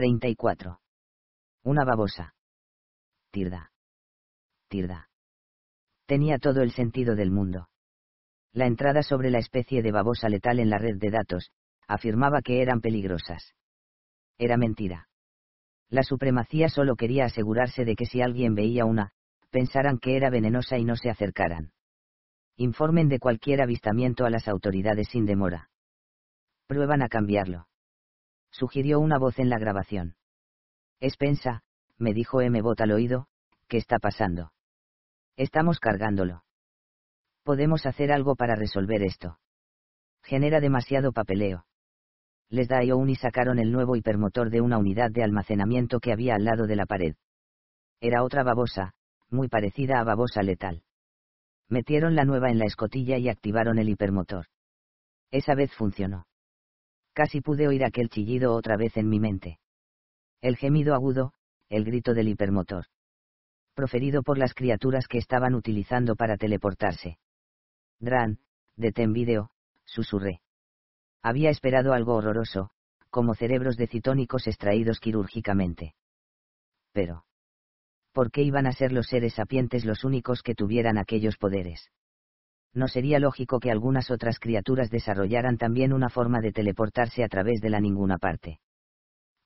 34. Una babosa. Tirda. Tirda. Tenía todo el sentido del mundo. La entrada sobre la especie de babosa letal en la red de datos, afirmaba que eran peligrosas. Era mentira. La supremacía solo quería asegurarse de que si alguien veía una, pensaran que era venenosa y no se acercaran. Informen de cualquier avistamiento a las autoridades sin demora. Prueban a cambiarlo. Sugirió una voz en la grabación. Espensa, me dijo M. Bot al oído, ¿qué está pasando? Estamos cargándolo. Podemos hacer algo para resolver esto. Genera demasiado papeleo. Les da y sacaron el nuevo hipermotor de una unidad de almacenamiento que había al lado de la pared. Era otra babosa, muy parecida a babosa letal. Metieron la nueva en la escotilla y activaron el hipermotor. Esa vez funcionó. Casi pude oír aquel chillido otra vez en mi mente. El gemido agudo, el grito del hipermotor. Proferido por las criaturas que estaban utilizando para teleportarse. Dran, detén vídeo, susurré. Había esperado algo horroroso, como cerebros de citónicos extraídos quirúrgicamente. Pero ¿por qué iban a ser los seres sapientes los únicos que tuvieran aquellos poderes? No sería lógico que algunas otras criaturas desarrollaran también una forma de teleportarse a través de la ninguna parte.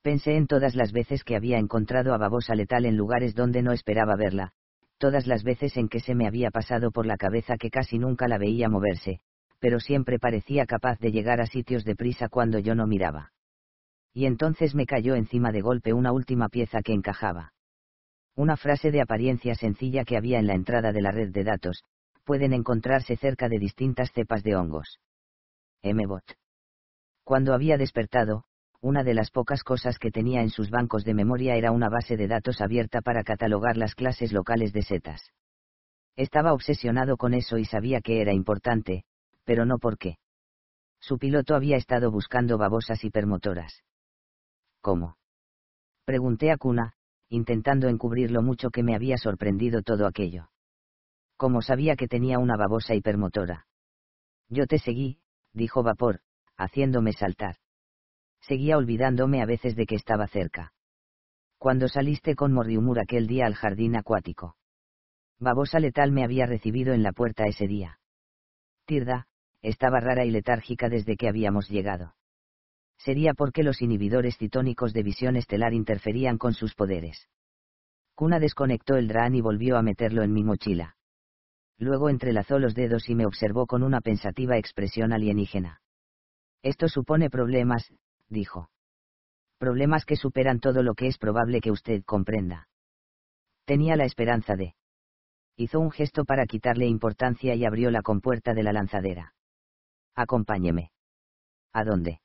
Pensé en todas las veces que había encontrado a babosa letal en lugares donde no esperaba verla, todas las veces en que se me había pasado por la cabeza que casi nunca la veía moverse, pero siempre parecía capaz de llegar a sitios de prisa cuando yo no miraba. Y entonces me cayó encima de golpe una última pieza que encajaba una frase de apariencia sencilla que había en la entrada de la red de datos, pueden encontrarse cerca de distintas cepas de hongos. MBOT. Cuando había despertado, una de las pocas cosas que tenía en sus bancos de memoria era una base de datos abierta para catalogar las clases locales de setas. Estaba obsesionado con eso y sabía que era importante, pero no por qué. Su piloto había estado buscando babosas hipermotoras. ¿Cómo? Pregunté a Kuna, intentando encubrir lo mucho que me había sorprendido todo aquello. Como sabía que tenía una babosa hipermotora. Yo te seguí, dijo Vapor, haciéndome saltar. Seguía olvidándome a veces de que estaba cerca. Cuando saliste con Morriumur aquel día al jardín acuático. Babosa letal me había recibido en la puerta ese día. Tirda, estaba rara y letárgica desde que habíamos llegado sería porque los inhibidores citónicos de visión estelar interferían con sus poderes. Kuna desconectó el DRAN y volvió a meterlo en mi mochila. Luego entrelazó los dedos y me observó con una pensativa expresión alienígena. Esto supone problemas, dijo. Problemas que superan todo lo que es probable que usted comprenda. Tenía la esperanza de. Hizo un gesto para quitarle importancia y abrió la compuerta de la lanzadera. Acompáñeme. ¿A dónde?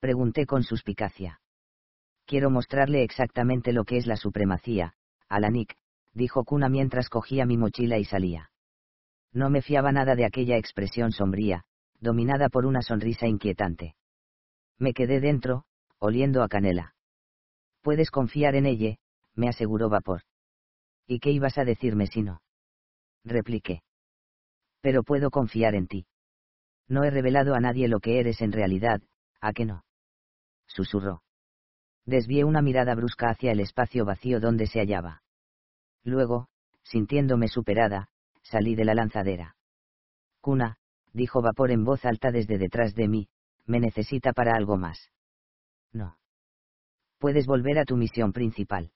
pregunté con suspicacia. Quiero mostrarle exactamente lo que es la supremacía, Alanik, dijo Kuna mientras cogía mi mochila y salía. No me fiaba nada de aquella expresión sombría, dominada por una sonrisa inquietante. Me quedé dentro, oliendo a canela. Puedes confiar en ella, me aseguró Vapor. ¿Y qué ibas a decirme si no? Repliqué. Pero puedo confiar en ti. No he revelado a nadie lo que eres en realidad, ¿a qué no? Susurró. Desvié una mirada brusca hacia el espacio vacío donde se hallaba. Luego, sintiéndome superada, salí de la lanzadera. Cuna, dijo Vapor en voz alta desde detrás de mí, me necesita para algo más. No. Puedes volver a tu misión principal.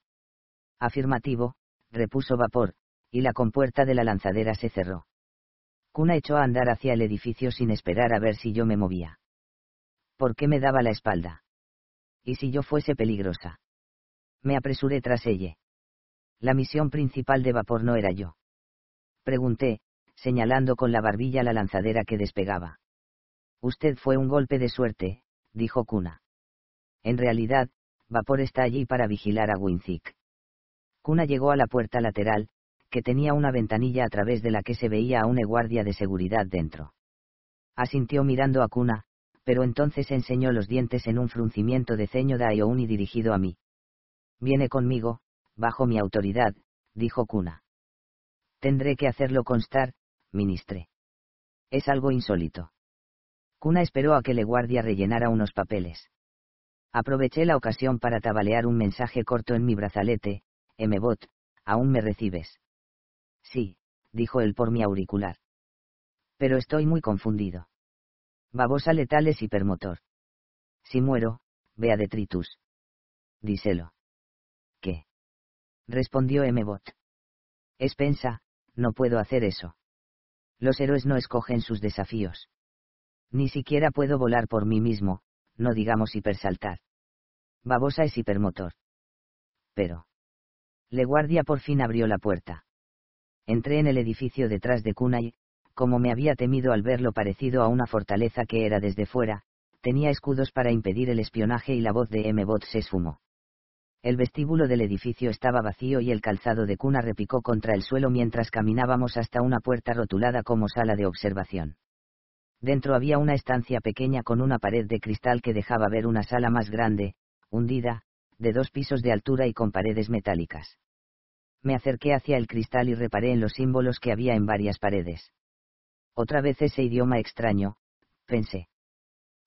Afirmativo, repuso Vapor, y la compuerta de la lanzadera se cerró. Cuna echó a andar hacia el edificio sin esperar a ver si yo me movía. ¿Por qué me daba la espalda? ¿Y si yo fuese peligrosa? Me apresuré tras ella. La misión principal de vapor no era yo. Pregunté, señalando con la barbilla la lanzadera que despegaba. Usted fue un golpe de suerte, dijo Kuna. En realidad, Vapor está allí para vigilar a Winzik. Kuna llegó a la puerta lateral, que tenía una ventanilla a través de la que se veía a una guardia de seguridad dentro. Asintió mirando a Kuna, pero entonces enseñó los dientes en un fruncimiento de ceño de Ayouni dirigido a mí. Viene conmigo, bajo mi autoridad, dijo Kuna. Tendré que hacerlo constar, ministre. Es algo insólito. Kuna esperó a que le guardia rellenara unos papeles. Aproveché la ocasión para tabalear un mensaje corto en mi brazalete, M-Bot, ¿aún me recibes? Sí, dijo él por mi auricular. Pero estoy muy confundido. Babosa letal es hipermotor. Si muero, ve a detritus. Díselo. Respondió M-Bot. Espensa, no puedo hacer eso. Los héroes no escogen sus desafíos. Ni siquiera puedo volar por mí mismo, no digamos hipersaltar. Babosa es hipermotor. Pero. Leguardia por fin abrió la puerta. Entré en el edificio detrás de Kunai, como me había temido al verlo parecido a una fortaleza que era desde fuera, tenía escudos para impedir el espionaje y la voz de M-Bot se esfumó. El vestíbulo del edificio estaba vacío y el calzado de cuna repicó contra el suelo mientras caminábamos hasta una puerta rotulada como sala de observación. Dentro había una estancia pequeña con una pared de cristal que dejaba ver una sala más grande, hundida, de dos pisos de altura y con paredes metálicas. Me acerqué hacia el cristal y reparé en los símbolos que había en varias paredes. Otra vez ese idioma extraño, pensé.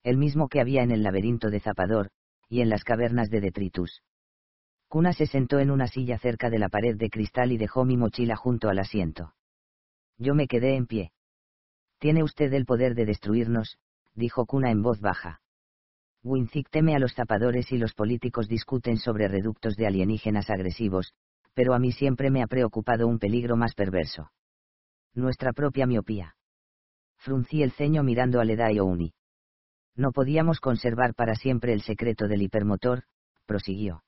El mismo que había en el laberinto de Zapador, y en las cavernas de Detritus. Kuna se sentó en una silla cerca de la pared de cristal y dejó mi mochila junto al asiento. Yo me quedé en pie. Tiene usted el poder de destruirnos, dijo Kuna en voz baja. Winzik teme a los zapadores y los políticos discuten sobre reductos de alienígenas agresivos, pero a mí siempre me ha preocupado un peligro más perverso. Nuestra propia miopía. Fruncí el ceño mirando a Leda Uni. No podíamos conservar para siempre el secreto del hipermotor, prosiguió.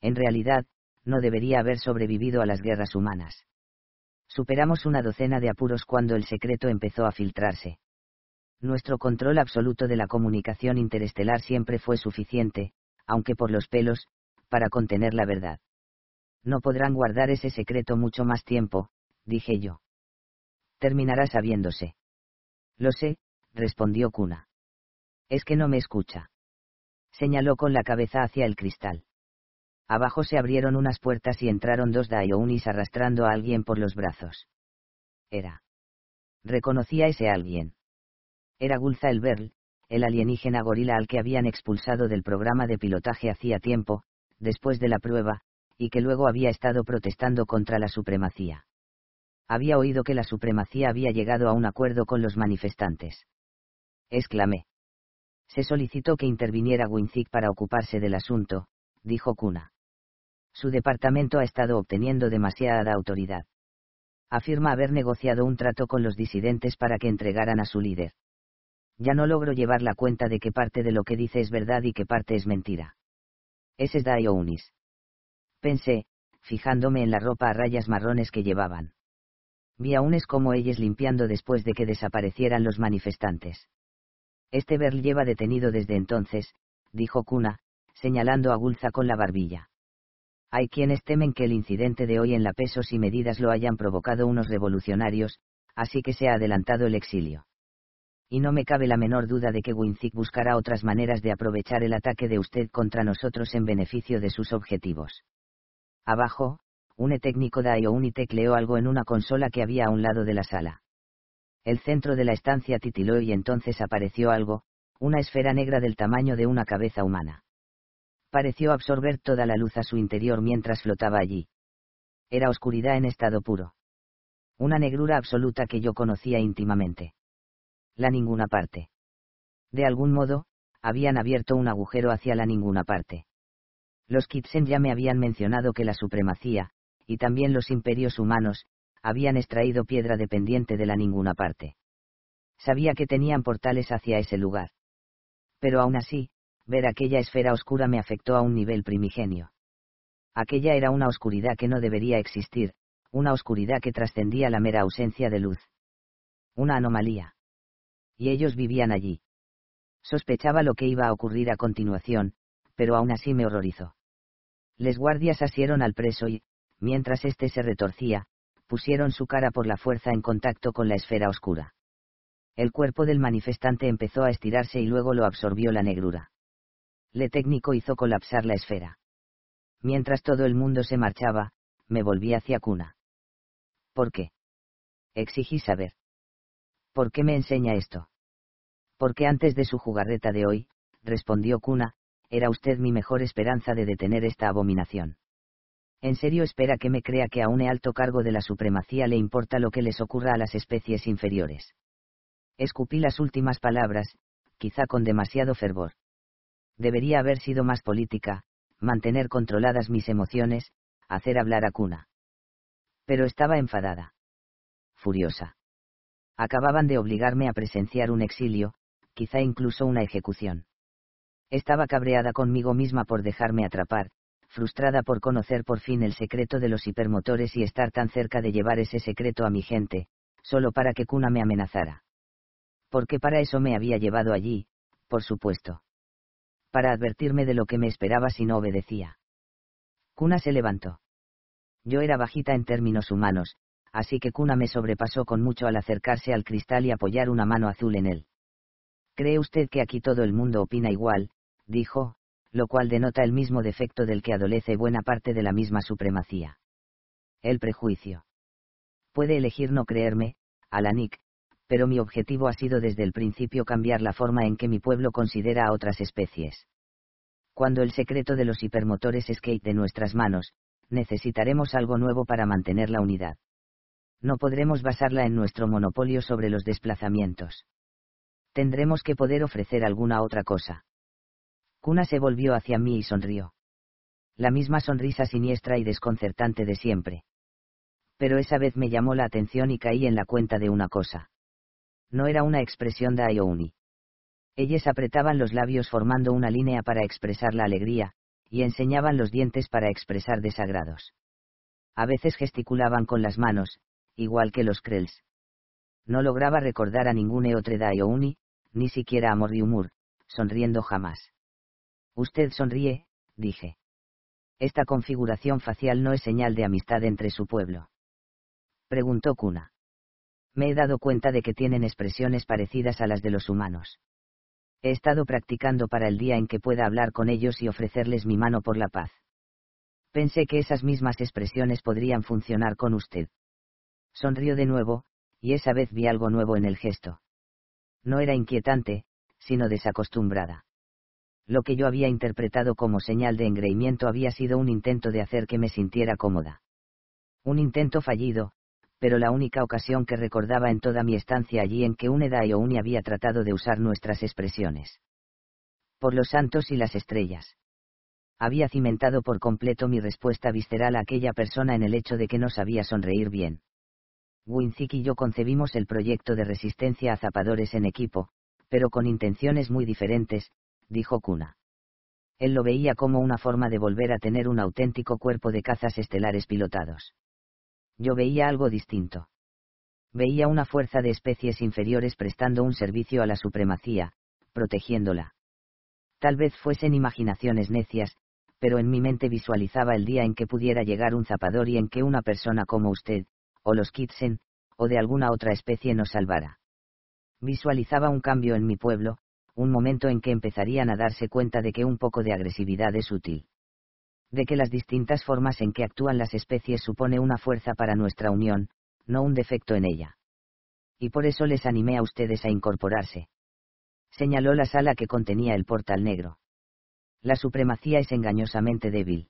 En realidad, no debería haber sobrevivido a las guerras humanas. Superamos una docena de apuros cuando el secreto empezó a filtrarse. Nuestro control absoluto de la comunicación interestelar siempre fue suficiente, aunque por los pelos, para contener la verdad. No podrán guardar ese secreto mucho más tiempo, dije yo. Terminará sabiéndose. Lo sé, respondió Kuna. Es que no me escucha. Señaló con la cabeza hacia el cristal. Abajo se abrieron unas puertas y entraron dos Daionis arrastrando a alguien por los brazos. Era. Reconocía ese alguien. Era Gulza el Berl, el alienígena gorila al que habían expulsado del programa de pilotaje hacía tiempo, después de la prueba, y que luego había estado protestando contra la supremacía. Había oído que la supremacía había llegado a un acuerdo con los manifestantes. Exclamé. Se solicitó que interviniera Winzig para ocuparse del asunto, dijo Kuna su departamento ha estado obteniendo demasiada autoridad. Afirma haber negociado un trato con los disidentes para que entregaran a su líder. Ya no logro llevar la cuenta de qué parte de lo que dice es verdad y qué parte es mentira. Ese es Daio Unis. Pensé, fijándome en la ropa a rayas marrones que llevaban. Vi a unes como ellos limpiando después de que desaparecieran los manifestantes. Este Berl lleva detenido desde entonces, dijo Kuna, señalando a Gulza con la barbilla. Hay quienes temen que el incidente de hoy en la pesos y medidas lo hayan provocado unos revolucionarios, así que se ha adelantado el exilio. Y no me cabe la menor duda de que Winzik buscará otras maneras de aprovechar el ataque de usted contra nosotros en beneficio de sus objetivos. Abajo, un técnico de IOUNI tecleó algo en una consola que había a un lado de la sala. El centro de la estancia titiló y entonces apareció algo, una esfera negra del tamaño de una cabeza humana pareció absorber toda la luz a su interior mientras flotaba allí. Era oscuridad en estado puro. Una negrura absoluta que yo conocía íntimamente. La ninguna parte. De algún modo, habían abierto un agujero hacia la ninguna parte. Los Kitsen ya me habían mencionado que la supremacía, y también los imperios humanos, habían extraído piedra dependiente de la ninguna parte. Sabía que tenían portales hacia ese lugar. Pero aún así, ver aquella esfera oscura me afectó a un nivel primigenio. Aquella era una oscuridad que no debería existir, una oscuridad que trascendía la mera ausencia de luz. Una anomalía. Y ellos vivían allí. Sospechaba lo que iba a ocurrir a continuación, pero aún así me horrorizó. Les guardias asieron al preso y, mientras éste se retorcía, pusieron su cara por la fuerza en contacto con la esfera oscura. El cuerpo del manifestante empezó a estirarse y luego lo absorbió la negrura. Le técnico hizo colapsar la esfera. Mientras todo el mundo se marchaba, me volví hacia Cuna. ¿Por qué? Exigí saber. ¿Por qué me enseña esto? Porque antes de su jugarreta de hoy, respondió Cuna, era usted mi mejor esperanza de detener esta abominación. ¿En serio espera que me crea que a un alto cargo de la supremacía le importa lo que les ocurra a las especies inferiores? Escupí las últimas palabras, quizá con demasiado fervor. Debería haber sido más política, mantener controladas mis emociones, hacer hablar a Cuna. Pero estaba enfadada. Furiosa. Acababan de obligarme a presenciar un exilio, quizá incluso una ejecución. Estaba cabreada conmigo misma por dejarme atrapar, frustrada por conocer por fin el secreto de los hipermotores y estar tan cerca de llevar ese secreto a mi gente, solo para que Cuna me amenazara. Porque para eso me había llevado allí, por supuesto. Para advertirme de lo que me esperaba si no obedecía. Cuna se levantó. Yo era bajita en términos humanos, así que Cuna me sobrepasó con mucho al acercarse al cristal y apoyar una mano azul en él. ¿Cree usted que aquí todo el mundo opina igual? dijo, lo cual denota el mismo defecto del que adolece buena parte de la misma supremacía. El prejuicio. Puede elegir no creerme, Alanik, pero mi objetivo ha sido desde el principio cambiar la forma en que mi pueblo considera a otras especies. Cuando el secreto de los hipermotores escape de nuestras manos, necesitaremos algo nuevo para mantener la unidad. No podremos basarla en nuestro monopolio sobre los desplazamientos. Tendremos que poder ofrecer alguna otra cosa. Kuna se volvió hacia mí y sonrió. La misma sonrisa siniestra y desconcertante de siempre. Pero esa vez me llamó la atención y caí en la cuenta de una cosa. No era una expresión de Iouni. Ellos apretaban los labios formando una línea para expresar la alegría, y enseñaban los dientes para expresar desagrados. A veces gesticulaban con las manos, igual que los Krells. No lograba recordar a ningún Eotre Iouni, ni siquiera a Morriumur, sonriendo jamás. Usted sonríe, dije. Esta configuración facial no es señal de amistad entre su pueblo. Preguntó Kuna. Me he dado cuenta de que tienen expresiones parecidas a las de los humanos. He estado practicando para el día en que pueda hablar con ellos y ofrecerles mi mano por la paz. Pensé que esas mismas expresiones podrían funcionar con usted. Sonrió de nuevo, y esa vez vi algo nuevo en el gesto. No era inquietante, sino desacostumbrada lo que yo había interpretado como señal de engreimiento había sido un intento de hacer que me sintiera cómoda. Un intento fallido, pero la única ocasión que recordaba en toda mi estancia allí en que Uneda y Ouni había tratado de usar nuestras expresiones. Por los santos y las estrellas. Había cimentado por completo mi respuesta visceral a aquella persona en el hecho de que no sabía sonreír bien. Winzik y yo concebimos el proyecto de resistencia a zapadores en equipo, pero con intenciones muy diferentes, dijo Kuna. Él lo veía como una forma de volver a tener un auténtico cuerpo de cazas estelares pilotados. Yo veía algo distinto. Veía una fuerza de especies inferiores prestando un servicio a la supremacía, protegiéndola. Tal vez fuesen imaginaciones necias, pero en mi mente visualizaba el día en que pudiera llegar un zapador y en que una persona como usted, o los Kitsen, o de alguna otra especie nos salvara. Visualizaba un cambio en mi pueblo, un momento en que empezarían a darse cuenta de que un poco de agresividad es útil. De que las distintas formas en que actúan las especies supone una fuerza para nuestra unión, no un defecto en ella. Y por eso les animé a ustedes a incorporarse. Señaló la sala que contenía el portal negro. La supremacía es engañosamente débil.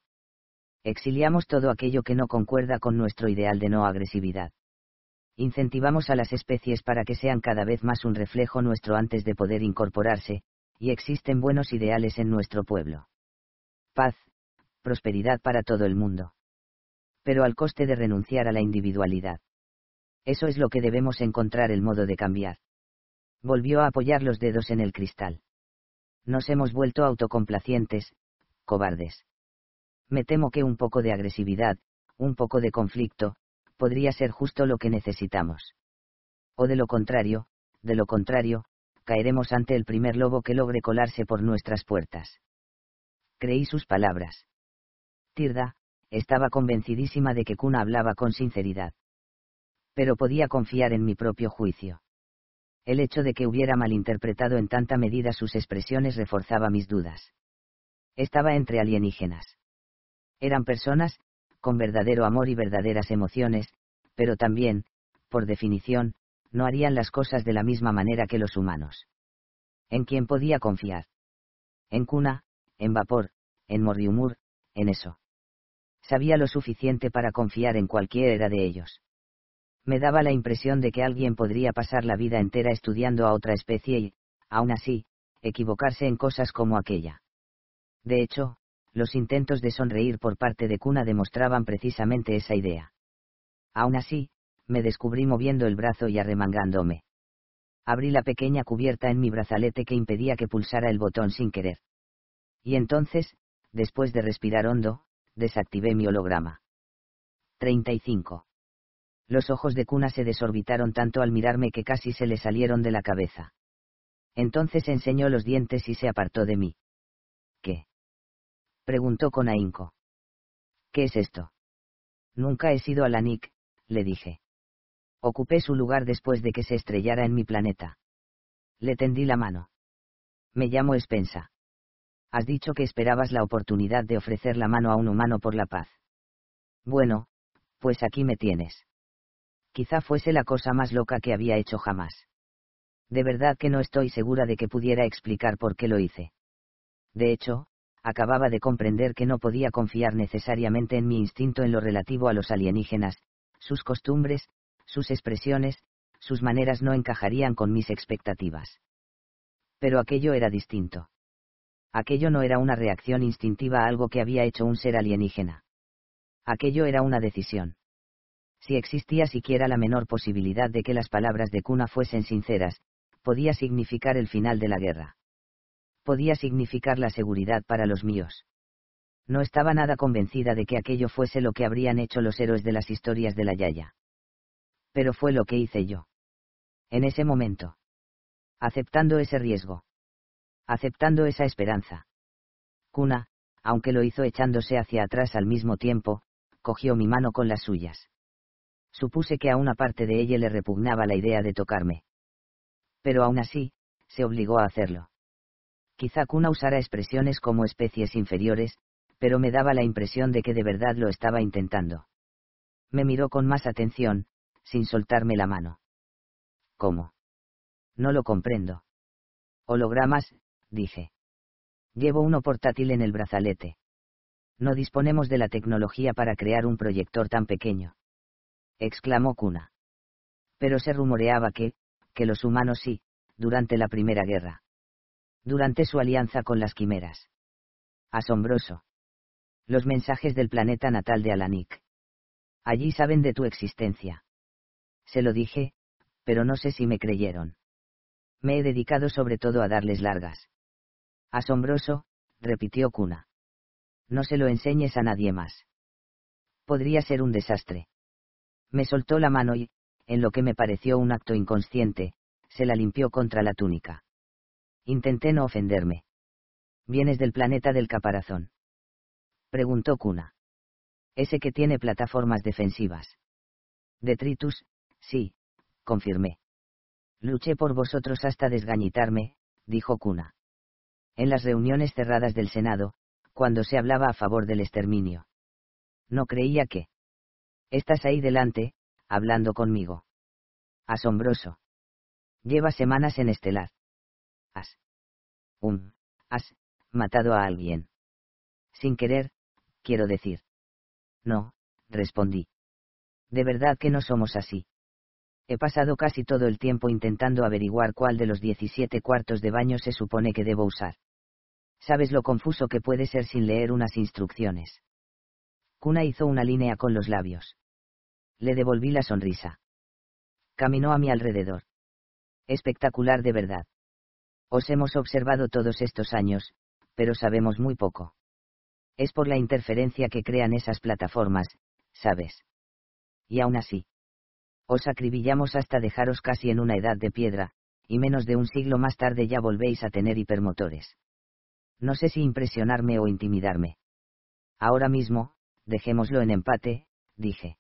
Exiliamos todo aquello que no concuerda con nuestro ideal de no agresividad incentivamos a las especies para que sean cada vez más un reflejo nuestro antes de poder incorporarse, y existen buenos ideales en nuestro pueblo. Paz, prosperidad para todo el mundo. Pero al coste de renunciar a la individualidad. Eso es lo que debemos encontrar el modo de cambiar. Volvió a apoyar los dedos en el cristal. Nos hemos vuelto autocomplacientes, cobardes. Me temo que un poco de agresividad, un poco de conflicto, podría ser justo lo que necesitamos. O de lo contrario, de lo contrario, caeremos ante el primer lobo que logre colarse por nuestras puertas. Creí sus palabras. Tirda, estaba convencidísima de que Kuna hablaba con sinceridad. Pero podía confiar en mi propio juicio. El hecho de que hubiera malinterpretado en tanta medida sus expresiones reforzaba mis dudas. Estaba entre alienígenas. Eran personas, con verdadero amor y verdaderas emociones, pero también, por definición, no harían las cosas de la misma manera que los humanos. ¿En quién podía confiar? En Cuna, en vapor, en Morriumur, en eso. Sabía lo suficiente para confiar en cualquiera de ellos. Me daba la impresión de que alguien podría pasar la vida entera estudiando a otra especie y, aún así, equivocarse en cosas como aquella. De hecho, los intentos de sonreír por parte de Cuna demostraban precisamente esa idea. Aún así, me descubrí moviendo el brazo y arremangándome. Abrí la pequeña cubierta en mi brazalete que impedía que pulsara el botón sin querer. Y entonces, después de respirar hondo, desactivé mi holograma. 35. Los ojos de Cuna se desorbitaron tanto al mirarme que casi se le salieron de la cabeza. Entonces enseñó los dientes y se apartó de mí. ¿Qué? preguntó con ahínco. ¿Qué es esto? Nunca he sido Alanik, le dije. Ocupé su lugar después de que se estrellara en mi planeta. Le tendí la mano. Me llamo Spensa. Has dicho que esperabas la oportunidad de ofrecer la mano a un humano por la paz. Bueno, pues aquí me tienes. Quizá fuese la cosa más loca que había hecho jamás. De verdad que no estoy segura de que pudiera explicar por qué lo hice. De hecho, acababa de comprender que no podía confiar necesariamente en mi instinto en lo relativo a los alienígenas, sus costumbres, sus expresiones, sus maneras no encajarían con mis expectativas. Pero aquello era distinto. Aquello no era una reacción instintiva a algo que había hecho un ser alienígena. Aquello era una decisión. Si existía siquiera la menor posibilidad de que las palabras de Cuna fuesen sinceras, podía significar el final de la guerra. Podía significar la seguridad para los míos. No estaba nada convencida de que aquello fuese lo que habrían hecho los héroes de las historias de la Yaya pero fue lo que hice yo. En ese momento. Aceptando ese riesgo. Aceptando esa esperanza. Cuna, aunque lo hizo echándose hacia atrás al mismo tiempo, cogió mi mano con las suyas. Supuse que a una parte de ella le repugnaba la idea de tocarme. Pero aún así, se obligó a hacerlo. Quizá Cuna usara expresiones como especies inferiores, pero me daba la impresión de que de verdad lo estaba intentando. Me miró con más atención, sin soltarme la mano. ¿Cómo? No lo comprendo. Hologramas, dije. Llevo uno portátil en el brazalete. No disponemos de la tecnología para crear un proyector tan pequeño. Exclamó Kuna. Pero se rumoreaba que, que los humanos sí, durante la Primera Guerra. Durante su alianza con las quimeras. Asombroso. Los mensajes del planeta natal de Alanik. Allí saben de tu existencia se lo dije, pero no sé si me creyeron. Me he dedicado sobre todo a darles largas. Asombroso, repitió Cuna. No se lo enseñes a nadie más. Podría ser un desastre. Me soltó la mano y, en lo que me pareció un acto inconsciente, se la limpió contra la túnica. Intenté no ofenderme. ¿Vienes del planeta del caparazón? Preguntó Cuna. Ese que tiene plataformas defensivas. Detritus, Sí, confirmé. Luché por vosotros hasta desgañitarme, dijo Cuna. En las reuniones cerradas del Senado, cuando se hablaba a favor del exterminio. No creía que. Estás ahí delante, hablando conmigo. Asombroso. Lleva semanas en Estelar. Has. Un. Has. matado a alguien. Sin querer, quiero decir. No, respondí. De verdad que no somos así. He pasado casi todo el tiempo intentando averiguar cuál de los 17 cuartos de baño se supone que debo usar. Sabes lo confuso que puede ser sin leer unas instrucciones. Kuna hizo una línea con los labios. Le devolví la sonrisa. Caminó a mi alrededor. Espectacular de verdad. Os hemos observado todos estos años, pero sabemos muy poco. Es por la interferencia que crean esas plataformas, ¿sabes? Y aún así os acribillamos hasta dejaros casi en una edad de piedra, y menos de un siglo más tarde ya volvéis a tener hipermotores. No sé si impresionarme o intimidarme. Ahora mismo, dejémoslo en empate, dije.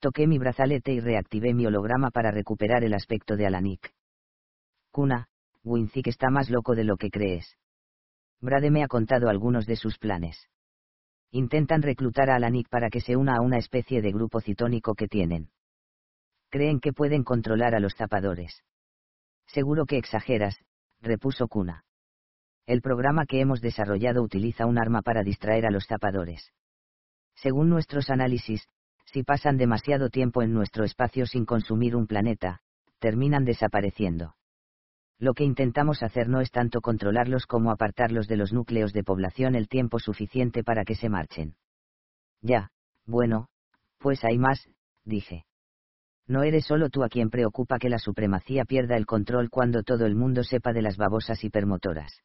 Toqué mi brazalete y reactivé mi holograma para recuperar el aspecto de Alanik. Kuna, Winzik está más loco de lo que crees. Brade me ha contado algunos de sus planes. Intentan reclutar a Alanik para que se una a una especie de grupo citónico que tienen creen que pueden controlar a los zapadores. Seguro que exageras, repuso Cuna. El programa que hemos desarrollado utiliza un arma para distraer a los zapadores. Según nuestros análisis, si pasan demasiado tiempo en nuestro espacio sin consumir un planeta, terminan desapareciendo. Lo que intentamos hacer no es tanto controlarlos como apartarlos de los núcleos de población el tiempo suficiente para que se marchen. Ya, bueno, pues hay más, dije. No eres solo tú a quien preocupa que la supremacía pierda el control cuando todo el mundo sepa de las babosas hipermotoras.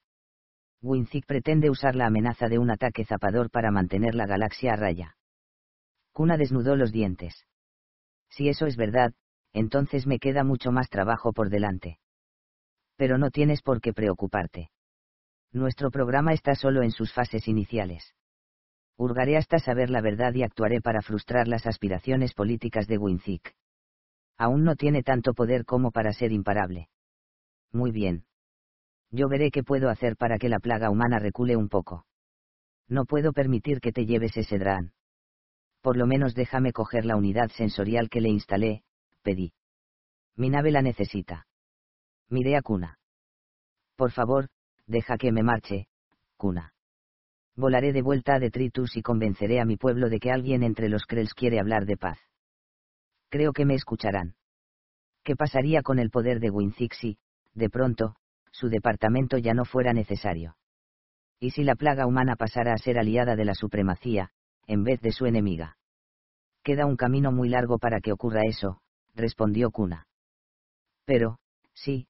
Winzig pretende usar la amenaza de un ataque zapador para mantener la galaxia a raya. Kuna desnudó los dientes. Si eso es verdad, entonces me queda mucho más trabajo por delante. Pero no tienes por qué preocuparte. Nuestro programa está solo en sus fases iniciales. Hurgaré hasta saber la verdad y actuaré para frustrar las aspiraciones políticas de Winzik. Aún no tiene tanto poder como para ser imparable. Muy bien. Yo veré qué puedo hacer para que la plaga humana recule un poco. No puedo permitir que te lleves ese drán. Por lo menos déjame coger la unidad sensorial que le instalé, pedí. Mi nave la necesita. Miré a Cuna. Por favor, deja que me marche, Cuna. Volaré de vuelta a Detritus y convenceré a mi pueblo de que alguien entre los Krells quiere hablar de paz. Creo que me escucharán. ¿Qué pasaría con el poder de Winzig si, de pronto, su departamento ya no fuera necesario. ¿Y si la plaga humana pasara a ser aliada de la supremacía, en vez de su enemiga? Queda un camino muy largo para que ocurra eso, respondió Kuna. Pero, sí,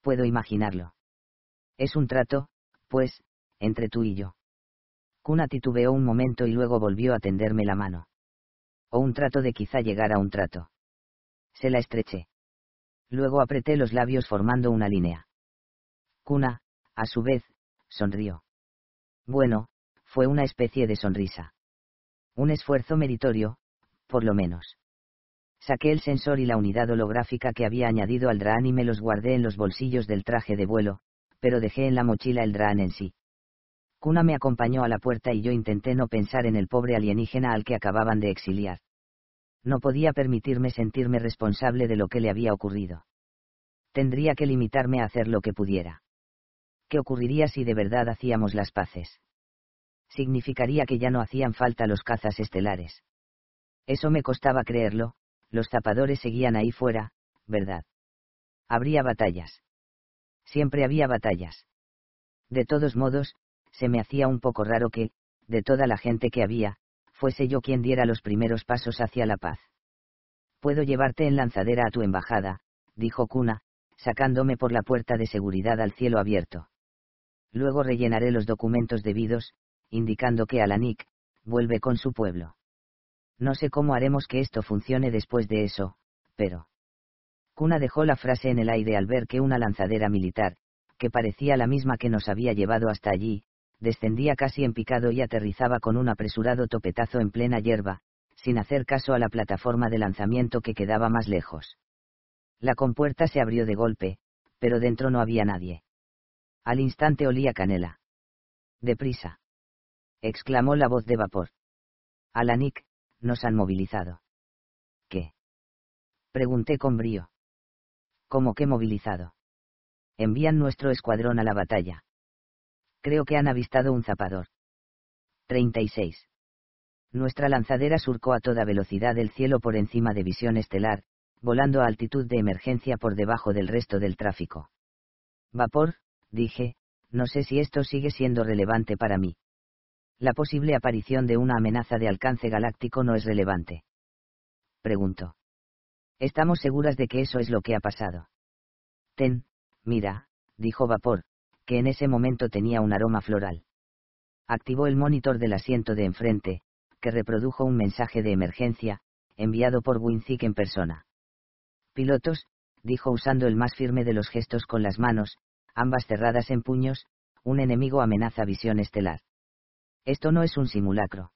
puedo imaginarlo. Es un trato, pues, entre tú y yo. Kuna titubeó un momento y luego volvió a tenderme la mano. O un trato de quizá llegar a un trato. Se la estreché. Luego apreté los labios formando una línea. Kuna, a su vez, sonrió. Bueno, fue una especie de sonrisa. Un esfuerzo meritorio, por lo menos. Saqué el sensor y la unidad holográfica que había añadido al Draan y me los guardé en los bolsillos del traje de vuelo, pero dejé en la mochila el Draan en sí. Kuna me acompañó a la puerta y yo intenté no pensar en el pobre alienígena al que acababan de exiliar. No podía permitirme sentirme responsable de lo que le había ocurrido. Tendría que limitarme a hacer lo que pudiera. ¿Qué ocurriría si de verdad hacíamos las paces? Significaría que ya no hacían falta los cazas estelares. Eso me costaba creerlo, los zapadores seguían ahí fuera, ¿verdad? Habría batallas. Siempre había batallas. De todos modos, se me hacía un poco raro que, de toda la gente que había, fuese yo quien diera los primeros pasos hacia la paz. Puedo llevarte en lanzadera a tu embajada, dijo Kuna, sacándome por la puerta de seguridad al cielo abierto. Luego rellenaré los documentos debidos, indicando que Alanik, vuelve con su pueblo. No sé cómo haremos que esto funcione después de eso, pero... Kuna dejó la frase en el aire al ver que una lanzadera militar, que parecía la misma que nos había llevado hasta allí, descendía casi en picado y aterrizaba con un apresurado topetazo en plena hierba, sin hacer caso a la plataforma de lanzamiento que quedaba más lejos. La compuerta se abrió de golpe, pero dentro no había nadie. Al instante olía canela. Deprisa. exclamó la voz de vapor. Alanik, nos han movilizado. ¿Qué? Pregunté con brío. ¿Cómo que movilizado? Envían nuestro escuadrón a la batalla. Creo que han avistado un zapador. 36. Nuestra lanzadera surcó a toda velocidad el cielo por encima de visión estelar, volando a altitud de emergencia por debajo del resto del tráfico. Vapor, dije, no sé si esto sigue siendo relevante para mí. La posible aparición de una amenaza de alcance galáctico no es relevante. Pregunto. Estamos seguras de que eso es lo que ha pasado. Ten, mira, dijo Vapor, que en ese momento tenía un aroma floral. Activó el monitor del asiento de enfrente, que reprodujo un mensaje de emergencia, enviado por Winzik en persona. Pilotos, dijo usando el más firme de los gestos con las manos, ambas cerradas en puños, un enemigo amenaza visión estelar. Esto no es un simulacro.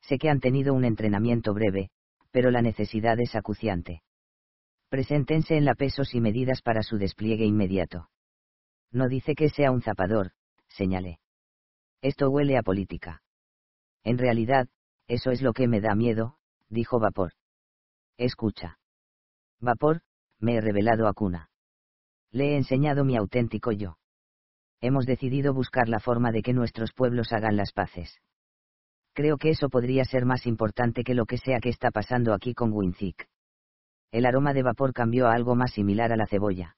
Sé que han tenido un entrenamiento breve, pero la necesidad es acuciante. Preséntense en la pesos y medidas para su despliegue inmediato. No dice que sea un zapador, señalé. Esto huele a política. En realidad, eso es lo que me da miedo, dijo Vapor. Escucha. Vapor, me he revelado a Cuna. Le he enseñado mi auténtico yo. Hemos decidido buscar la forma de que nuestros pueblos hagan las paces. Creo que eso podría ser más importante que lo que sea que está pasando aquí con Winzik. El aroma de vapor cambió a algo más similar a la cebolla.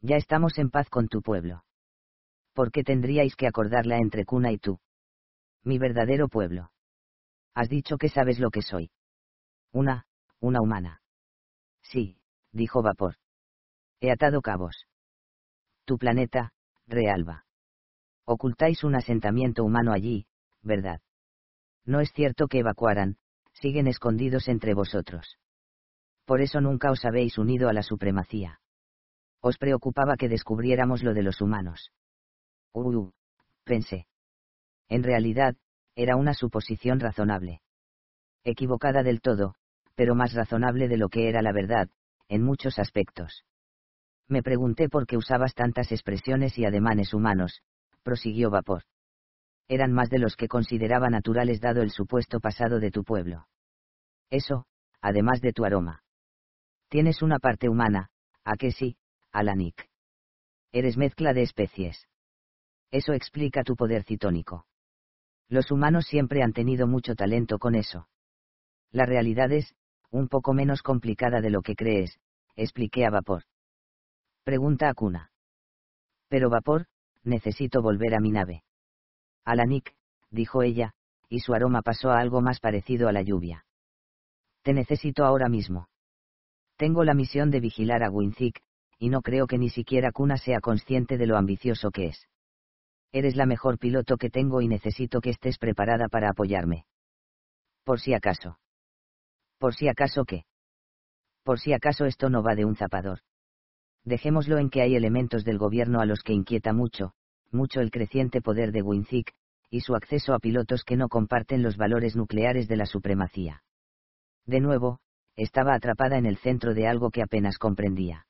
Ya estamos en paz con tu pueblo. ¿Por qué tendríais que acordarla entre Cuna y tú? Mi verdadero pueblo. Has dicho que sabes lo que soy. Una, una humana. Sí, dijo Vapor. He atado cabos. Tu planeta, Realba. Ocultáis un asentamiento humano allí, ¿verdad? No es cierto que evacuaran, siguen escondidos entre vosotros. Por eso nunca os habéis unido a la supremacía. Os preocupaba que descubriéramos lo de los humanos. Uh, pensé. En realidad, era una suposición razonable. Equivocada del todo, pero más razonable de lo que era la verdad, en muchos aspectos. Me pregunté por qué usabas tantas expresiones y ademanes humanos, prosiguió Vapor. Eran más de los que consideraba naturales dado el supuesto pasado de tu pueblo. Eso, además de tu aroma. Tienes una parte humana, ¿a qué sí, Alanik? Eres mezcla de especies. Eso explica tu poder citónico. Los humanos siempre han tenido mucho talento con eso. La realidad es, un poco menos complicada de lo que crees, expliqué a Vapor. Pregunta a Cuna. Pero Vapor, necesito volver a mi nave. Alanik, dijo ella, y su aroma pasó a algo más parecido a la lluvia. Te necesito ahora mismo. Tengo la misión de vigilar a Winzik, y no creo que ni siquiera Kuna sea consciente de lo ambicioso que es. Eres la mejor piloto que tengo y necesito que estés preparada para apoyarme. Por si acaso. Por si acaso qué. Por si acaso esto no va de un zapador. Dejémoslo en que hay elementos del gobierno a los que inquieta mucho, mucho el creciente poder de Winzik, y su acceso a pilotos que no comparten los valores nucleares de la supremacía. De nuevo, estaba atrapada en el centro de algo que apenas comprendía.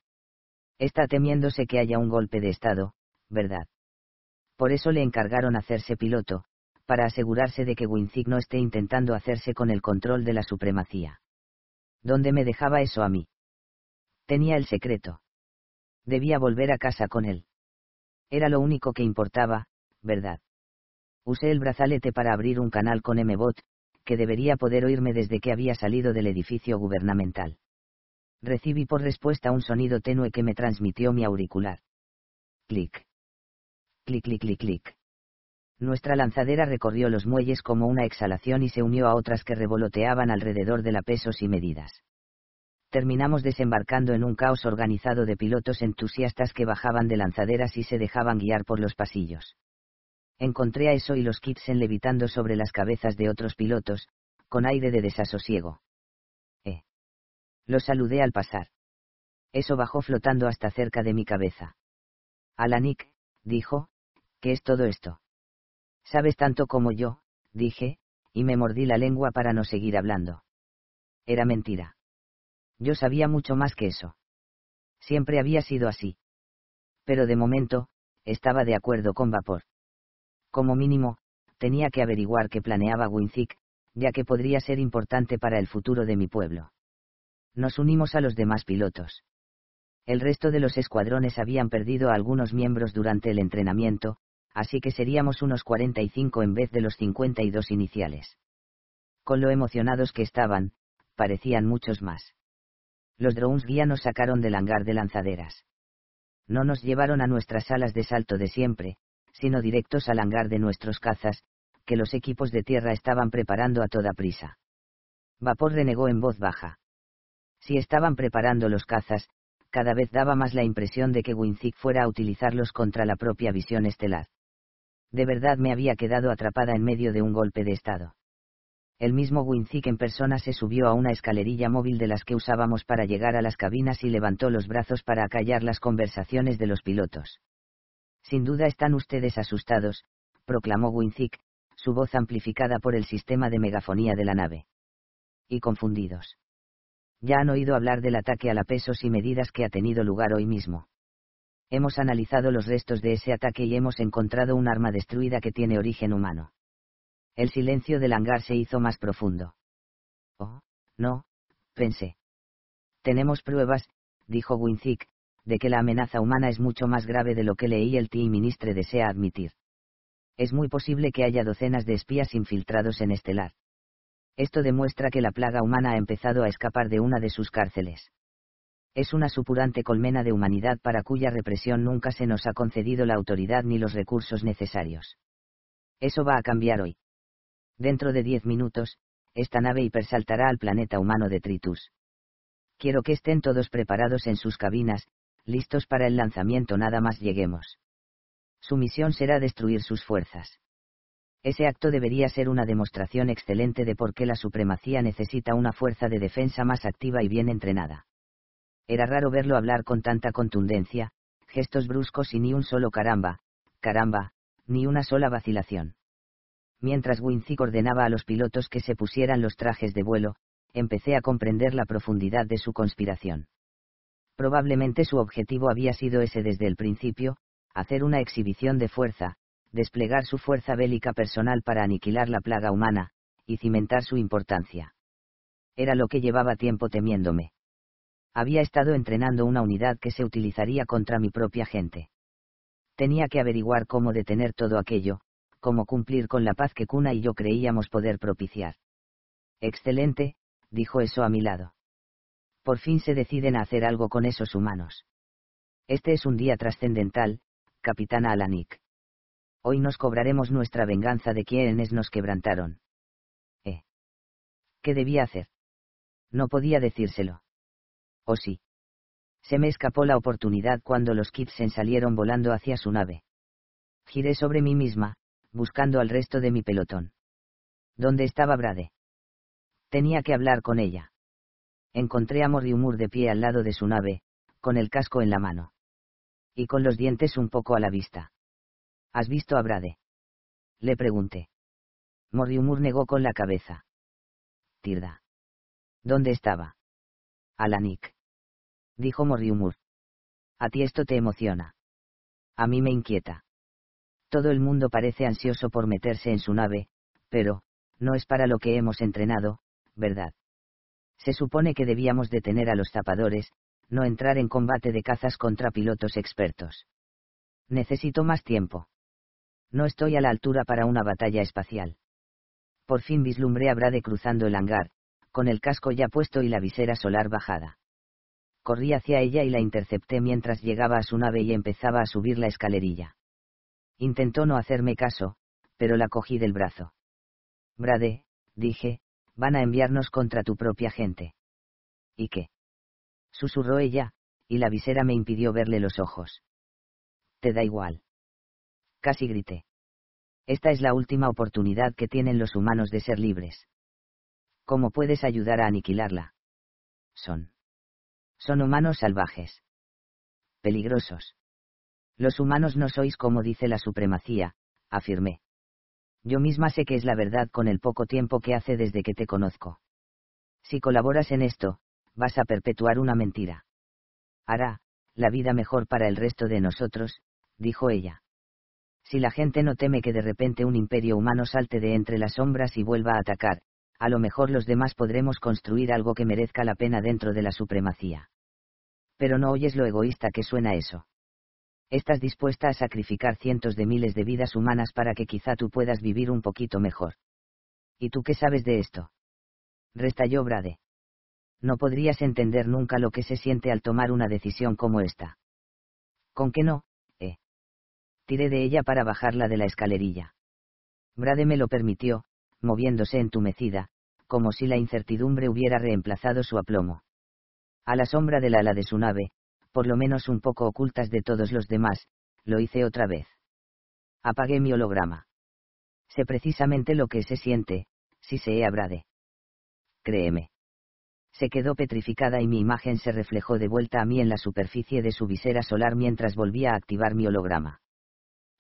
Está temiéndose que haya un golpe de Estado, ¿verdad? Por eso le encargaron hacerse piloto, para asegurarse de que Winzik no esté intentando hacerse con el control de la supremacía. ¿Dónde me dejaba eso a mí? Tenía el secreto. Debía volver a casa con él. Era lo único que importaba, ¿verdad? Usé el brazalete para abrir un canal con M-Bot, que debería poder oírme desde que había salido del edificio gubernamental. Recibí por respuesta un sonido tenue que me transmitió mi auricular. Clic. Clic, clic, clic, clic. Nuestra lanzadera recorrió los muelles como una exhalación y se unió a otras que revoloteaban alrededor de la pesos y medidas terminamos desembarcando en un caos organizado de pilotos entusiastas que bajaban de lanzaderas y se dejaban guiar por los pasillos. Encontré a eso y los Kitsen levitando sobre las cabezas de otros pilotos, con aire de desasosiego. Eh. Lo saludé al pasar. Eso bajó flotando hasta cerca de mi cabeza. Alanik, dijo, ¿qué es todo esto? Sabes tanto como yo, dije, y me mordí la lengua para no seguir hablando. Era mentira. Yo sabía mucho más que eso. Siempre había sido así. Pero de momento, estaba de acuerdo con Vapor. Como mínimo, tenía que averiguar qué planeaba Winzik, ya que podría ser importante para el futuro de mi pueblo. Nos unimos a los demás pilotos. El resto de los escuadrones habían perdido a algunos miembros durante el entrenamiento, así que seríamos unos 45 en vez de los 52 iniciales. Con lo emocionados que estaban, parecían muchos más los drones guía nos sacaron del hangar de lanzaderas. No nos llevaron a nuestras salas de salto de siempre, sino directos al hangar de nuestros cazas, que los equipos de tierra estaban preparando a toda prisa. Vapor renegó en voz baja. Si estaban preparando los cazas, cada vez daba más la impresión de que Winzik fuera a utilizarlos contra la propia visión estelar. De verdad me había quedado atrapada en medio de un golpe de estado el mismo Winzik en persona se subió a una escalerilla móvil de las que usábamos para llegar a las cabinas y levantó los brazos para acallar las conversaciones de los pilotos. Sin duda están ustedes asustados, proclamó Winzik, su voz amplificada por el sistema de megafonía de la nave. Y confundidos. Ya han oído hablar del ataque a la pesos y medidas que ha tenido lugar hoy mismo. Hemos analizado los restos de ese ataque y hemos encontrado un arma destruida que tiene origen humano. El silencio del hangar se hizo más profundo. Oh, no, pensé. Tenemos pruebas, dijo Winzik, de que la amenaza humana es mucho más grave de lo que leí el TI ministre desea admitir. Es muy posible que haya docenas de espías infiltrados en Estelar. Esto demuestra que la plaga humana ha empezado a escapar de una de sus cárceles. Es una supurante colmena de humanidad para cuya represión nunca se nos ha concedido la autoridad ni los recursos necesarios. Eso va a cambiar hoy. Dentro de diez minutos, esta nave hipersaltará al planeta humano de Tritus. Quiero que estén todos preparados en sus cabinas, listos para el lanzamiento nada más lleguemos. Su misión será destruir sus fuerzas. Ese acto debería ser una demostración excelente de por qué la supremacía necesita una fuerza de defensa más activa y bien entrenada. Era raro verlo hablar con tanta contundencia, gestos bruscos y ni un solo caramba, caramba, ni una sola vacilación. Mientras Winzig ordenaba a los pilotos que se pusieran los trajes de vuelo, empecé a comprender la profundidad de su conspiración. Probablemente su objetivo había sido ese desde el principio, hacer una exhibición de fuerza, desplegar su fuerza bélica personal para aniquilar la plaga humana, y cimentar su importancia. Era lo que llevaba tiempo temiéndome. Había estado entrenando una unidad que se utilizaría contra mi propia gente. Tenía que averiguar cómo detener todo aquello, cómo cumplir con la paz que Cuna y yo creíamos poder propiciar. Excelente, dijo eso a mi lado. Por fin se deciden a hacer algo con esos humanos. Este es un día trascendental, capitana Alanik. Hoy nos cobraremos nuestra venganza de quienes nos quebrantaron. ¿Eh? ¿Qué debía hacer? No podía decírselo. ¿O sí? Se me escapó la oportunidad cuando los Kitsen salieron volando hacia su nave. Giré sobre mí misma, buscando al resto de mi pelotón. ¿Dónde estaba Brade? Tenía que hablar con ella. Encontré a Morriumur de pie al lado de su nave, con el casco en la mano. Y con los dientes un poco a la vista. ¿Has visto a Brade? Le pregunté. Morriumur negó con la cabeza. Tirda. ¿Dónde estaba? Alanik. Dijo Morriumur. A ti esto te emociona. A mí me inquieta. Todo el mundo parece ansioso por meterse en su nave, pero, no es para lo que hemos entrenado, ¿verdad? Se supone que debíamos detener a los zapadores, no entrar en combate de cazas contra pilotos expertos. Necesito más tiempo. No estoy a la altura para una batalla espacial. Por fin vislumbré a Brade cruzando el hangar, con el casco ya puesto y la visera solar bajada. Corrí hacia ella y la intercepté mientras llegaba a su nave y empezaba a subir la escalerilla. Intentó no hacerme caso, pero la cogí del brazo. Brade, dije, van a enviarnos contra tu propia gente. ¿Y qué? Susurró ella, y la visera me impidió verle los ojos. Te da igual. Casi grité. Esta es la última oportunidad que tienen los humanos de ser libres. ¿Cómo puedes ayudar a aniquilarla? Son. Son humanos salvajes. Peligrosos. Los humanos no sois como dice la supremacía, afirmé. Yo misma sé que es la verdad con el poco tiempo que hace desde que te conozco. Si colaboras en esto, vas a perpetuar una mentira. Hará, la vida mejor para el resto de nosotros, dijo ella. Si la gente no teme que de repente un imperio humano salte de entre las sombras y vuelva a atacar, a lo mejor los demás podremos construir algo que merezca la pena dentro de la supremacía. Pero no oyes lo egoísta que suena eso estás dispuesta a sacrificar cientos de miles de vidas humanas para que quizá tú puedas vivir un poquito mejor. ¿Y tú qué sabes de esto? Restalló Brade. No podrías entender nunca lo que se siente al tomar una decisión como esta. ¿Con qué no? Eh. Tiré de ella para bajarla de la escalerilla. Brade me lo permitió, moviéndose entumecida, como si la incertidumbre hubiera reemplazado su aplomo. A la sombra del ala de su nave, por lo menos un poco ocultas de todos los demás, lo hice otra vez. Apagué mi holograma. Sé precisamente lo que se siente, si se abrade. Créeme. Se quedó petrificada y mi imagen se reflejó de vuelta a mí en la superficie de su visera solar mientras volvía a activar mi holograma.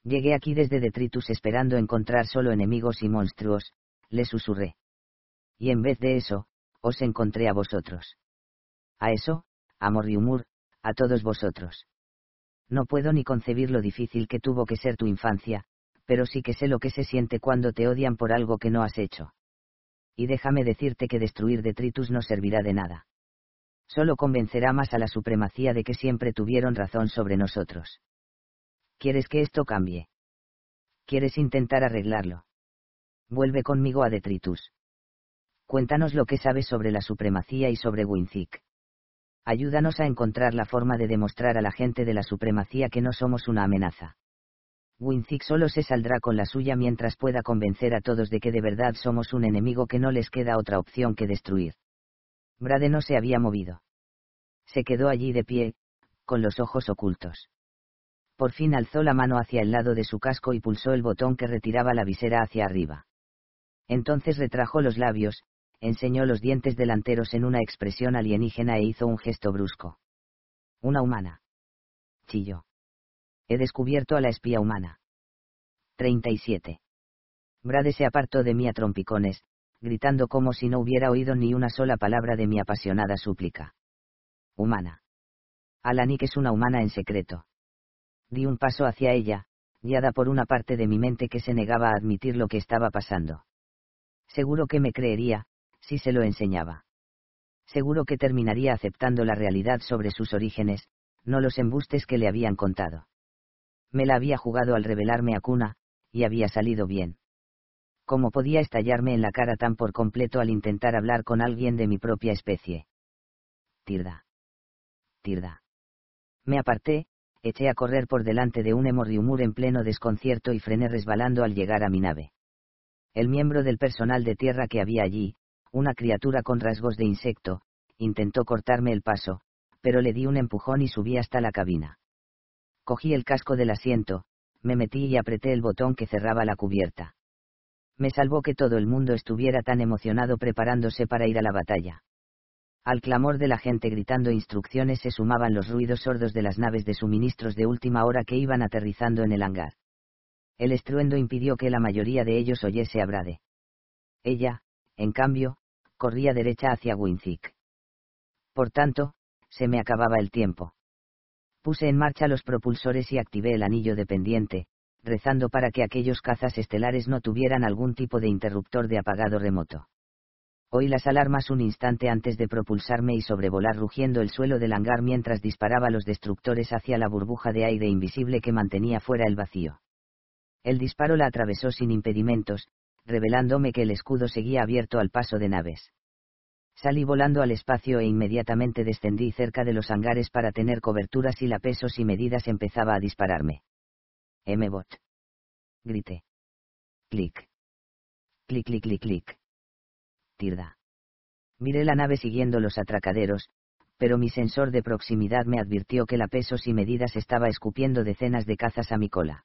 Llegué aquí desde Detritus esperando encontrar solo enemigos y monstruos, le susurré. Y en vez de eso, os encontré a vosotros. A eso, a Morriumur, a todos vosotros. No puedo ni concebir lo difícil que tuvo que ser tu infancia, pero sí que sé lo que se siente cuando te odian por algo que no has hecho. Y déjame decirte que destruir detritus no servirá de nada. Solo convencerá más a la supremacía de que siempre tuvieron razón sobre nosotros. ¿Quieres que esto cambie? ¿Quieres intentar arreglarlo? Vuelve conmigo a Detritus. Cuéntanos lo que sabes sobre la supremacía y sobre Winzik. Ayúdanos a encontrar la forma de demostrar a la gente de la supremacía que no somos una amenaza. Winzik solo se saldrá con la suya mientras pueda convencer a todos de que de verdad somos un enemigo que no les queda otra opción que destruir. Brade no se había movido. Se quedó allí de pie, con los ojos ocultos. Por fin alzó la mano hacia el lado de su casco y pulsó el botón que retiraba la visera hacia arriba. Entonces retrajo los labios, enseñó los dientes delanteros en una expresión alienígena e hizo un gesto brusco. Una humana. Chilló. He descubierto a la espía humana. 37. Brade se apartó de mí a trompicones, gritando como si no hubiera oído ni una sola palabra de mi apasionada súplica. Humana. Alanik es una humana en secreto. Di un paso hacia ella, guiada por una parte de mi mente que se negaba a admitir lo que estaba pasando. Seguro que me creería, si se lo enseñaba. Seguro que terminaría aceptando la realidad sobre sus orígenes, no los embustes que le habían contado. Me la había jugado al revelarme a Cuna, y había salido bien. ¿Cómo podía estallarme en la cara tan por completo al intentar hablar con alguien de mi propia especie? Tirda. Tirda. Me aparté, eché a correr por delante de un hemorriumur en pleno desconcierto y frené resbalando al llegar a mi nave. El miembro del personal de tierra que había allí, una criatura con rasgos de insecto, intentó cortarme el paso, pero le di un empujón y subí hasta la cabina. Cogí el casco del asiento, me metí y apreté el botón que cerraba la cubierta. Me salvó que todo el mundo estuviera tan emocionado preparándose para ir a la batalla. Al clamor de la gente gritando instrucciones se sumaban los ruidos sordos de las naves de suministros de última hora que iban aterrizando en el hangar. El estruendo impidió que la mayoría de ellos oyese a Brade. Ella, en cambio, corría derecha hacia Winzik. Por tanto, se me acababa el tiempo. Puse en marcha los propulsores y activé el anillo dependiente, rezando para que aquellos cazas estelares no tuvieran algún tipo de interruptor de apagado remoto. Oí las alarmas un instante antes de propulsarme y sobrevolar rugiendo el suelo del hangar mientras disparaba los destructores hacia la burbuja de aire invisible que mantenía fuera el vacío. El disparo la atravesó sin impedimentos, revelándome que el escudo seguía abierto al paso de naves. Salí volando al espacio e inmediatamente descendí cerca de los hangares para tener cobertura si la pesos y medidas empezaba a dispararme. M-Bot. Grité. Clic. Clic, clic, clic, clic. Tirda. Miré la nave siguiendo los atracaderos, pero mi sensor de proximidad me advirtió que la pesos y medidas estaba escupiendo decenas de cazas a mi cola.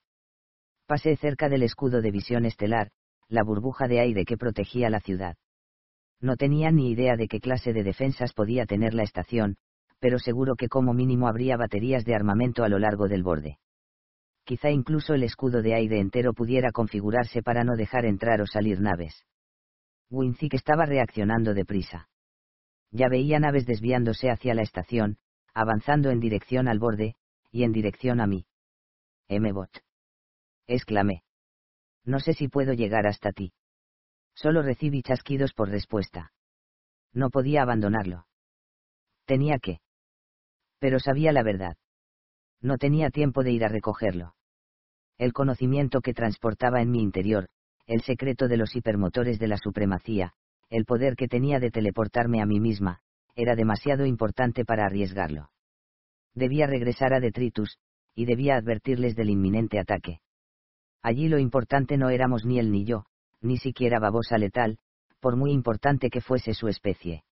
Pasé cerca del escudo de visión estelar, la burbuja de aire que protegía la ciudad. No tenía ni idea de qué clase de defensas podía tener la estación, pero seguro que como mínimo habría baterías de armamento a lo largo del borde. Quizá incluso el escudo de aire entero pudiera configurarse para no dejar entrar o salir naves. Winzik estaba reaccionando deprisa. Ya veía naves desviándose hacia la estación, avanzando en dirección al borde, y en dirección a mí. M-Bot. Exclamé. No sé si puedo llegar hasta ti. Solo recibí chasquidos por respuesta. No podía abandonarlo. Tenía que. Pero sabía la verdad. No tenía tiempo de ir a recogerlo. El conocimiento que transportaba en mi interior, el secreto de los hipermotores de la supremacía, el poder que tenía de teleportarme a mí misma, era demasiado importante para arriesgarlo. Debía regresar a Detritus, y debía advertirles del inminente ataque. Allí lo importante no éramos ni él ni yo, ni siquiera babosa letal, por muy importante que fuese su especie.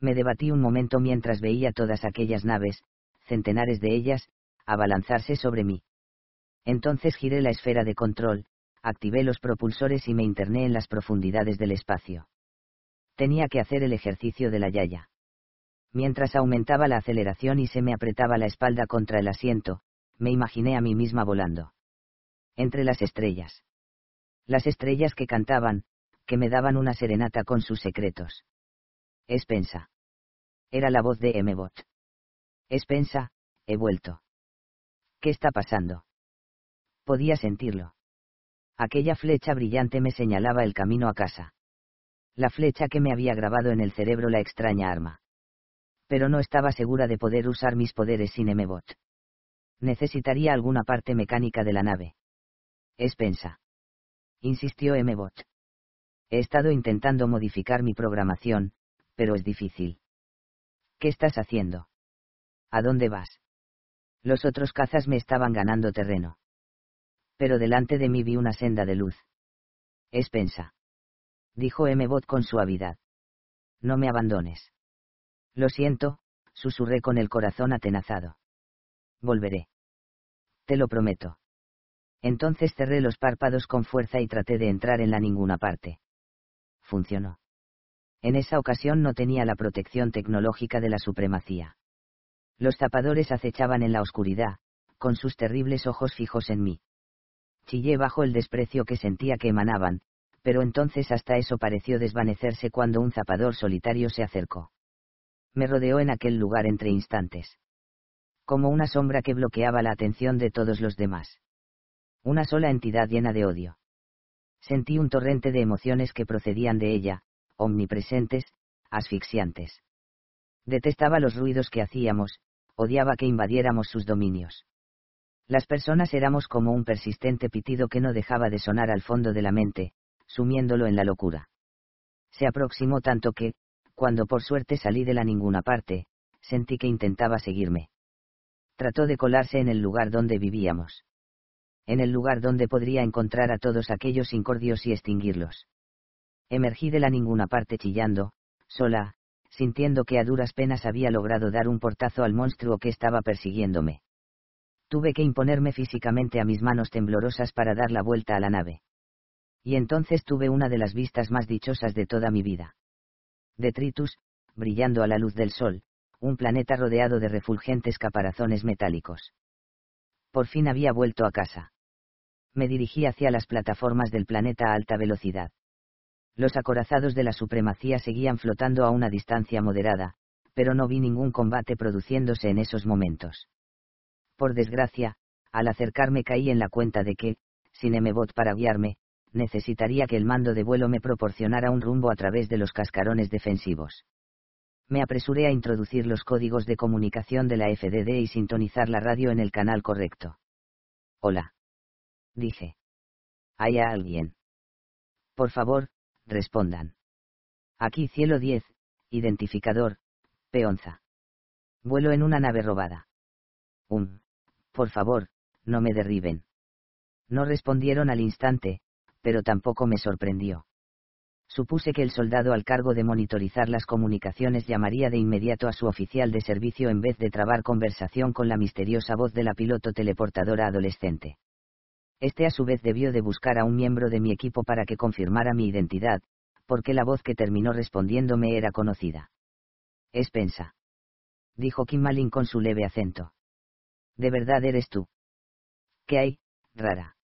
Me debatí un momento mientras veía todas aquellas naves, centenares de ellas, abalanzarse sobre mí. Entonces giré la esfera de control, activé los propulsores y me interné en las profundidades del espacio. Tenía que hacer el ejercicio de la yaya. Mientras aumentaba la aceleración y se me apretaba la espalda contra el asiento, me imaginé a mí misma volando entre las estrellas. Las estrellas que cantaban, que me daban una serenata con sus secretos. Espensa. Era la voz de M-Bot. Espensa, he vuelto. ¿Qué está pasando? Podía sentirlo. Aquella flecha brillante me señalaba el camino a casa. La flecha que me había grabado en el cerebro la extraña arma. Pero no estaba segura de poder usar mis poderes sin M-Bot. Necesitaría alguna parte mecánica de la nave. Es pensa. Insistió M-Bot. He estado intentando modificar mi programación, pero es difícil. ¿Qué estás haciendo? ¿A dónde vas? Los otros cazas me estaban ganando terreno. Pero delante de mí vi una senda de luz. Es pensa. Dijo M-Bot con suavidad. No me abandones. Lo siento, susurré con el corazón atenazado. Volveré. Te lo prometo. Entonces cerré los párpados con fuerza y traté de entrar en la ninguna parte. Funcionó. En esa ocasión no tenía la protección tecnológica de la supremacía. Los zapadores acechaban en la oscuridad, con sus terribles ojos fijos en mí. Chillé bajo el desprecio que sentía que emanaban, pero entonces hasta eso pareció desvanecerse cuando un zapador solitario se acercó. Me rodeó en aquel lugar entre instantes. Como una sombra que bloqueaba la atención de todos los demás. Una sola entidad llena de odio. Sentí un torrente de emociones que procedían de ella, omnipresentes, asfixiantes. Detestaba los ruidos que hacíamos, odiaba que invadiéramos sus dominios. Las personas éramos como un persistente pitido que no dejaba de sonar al fondo de la mente, sumiéndolo en la locura. Se aproximó tanto que, cuando por suerte salí de la ninguna parte, sentí que intentaba seguirme. Trató de colarse en el lugar donde vivíamos. En el lugar donde podría encontrar a todos aquellos incordios y extinguirlos. Emergí de la ninguna parte chillando, sola, sintiendo que a duras penas había logrado dar un portazo al monstruo que estaba persiguiéndome. Tuve que imponerme físicamente a mis manos temblorosas para dar la vuelta a la nave y entonces tuve una de las vistas más dichosas de toda mi vida. Detritus, brillando a la luz del sol, un planeta rodeado de refulgentes caparazones metálicos. Por fin había vuelto a casa. Me dirigí hacia las plataformas del planeta a alta velocidad. Los acorazados de la supremacía seguían flotando a una distancia moderada, pero no vi ningún combate produciéndose en esos momentos. Por desgracia, al acercarme caí en la cuenta de que, sin M-Bot para guiarme, necesitaría que el mando de vuelo me proporcionara un rumbo a través de los cascarones defensivos. Me apresuré a introducir los códigos de comunicación de la FDD y sintonizar la radio en el canal correcto. Hola. Dije. ¿Hay alguien? Por favor, respondan. Aquí cielo 10, identificador, peonza. Vuelo en una nave robada. Un. Por favor, no me derriben. No respondieron al instante, pero tampoco me sorprendió. Supuse que el soldado al cargo de monitorizar las comunicaciones llamaría de inmediato a su oficial de servicio en vez de trabar conversación con la misteriosa voz de la piloto teleportadora adolescente. Este a su vez debió de buscar a un miembro de mi equipo para que confirmara mi identidad, porque la voz que terminó respondiéndome era conocida. Es pensa. Dijo Kim Malin con su leve acento. ¿De verdad eres tú? ¿Qué hay, rara?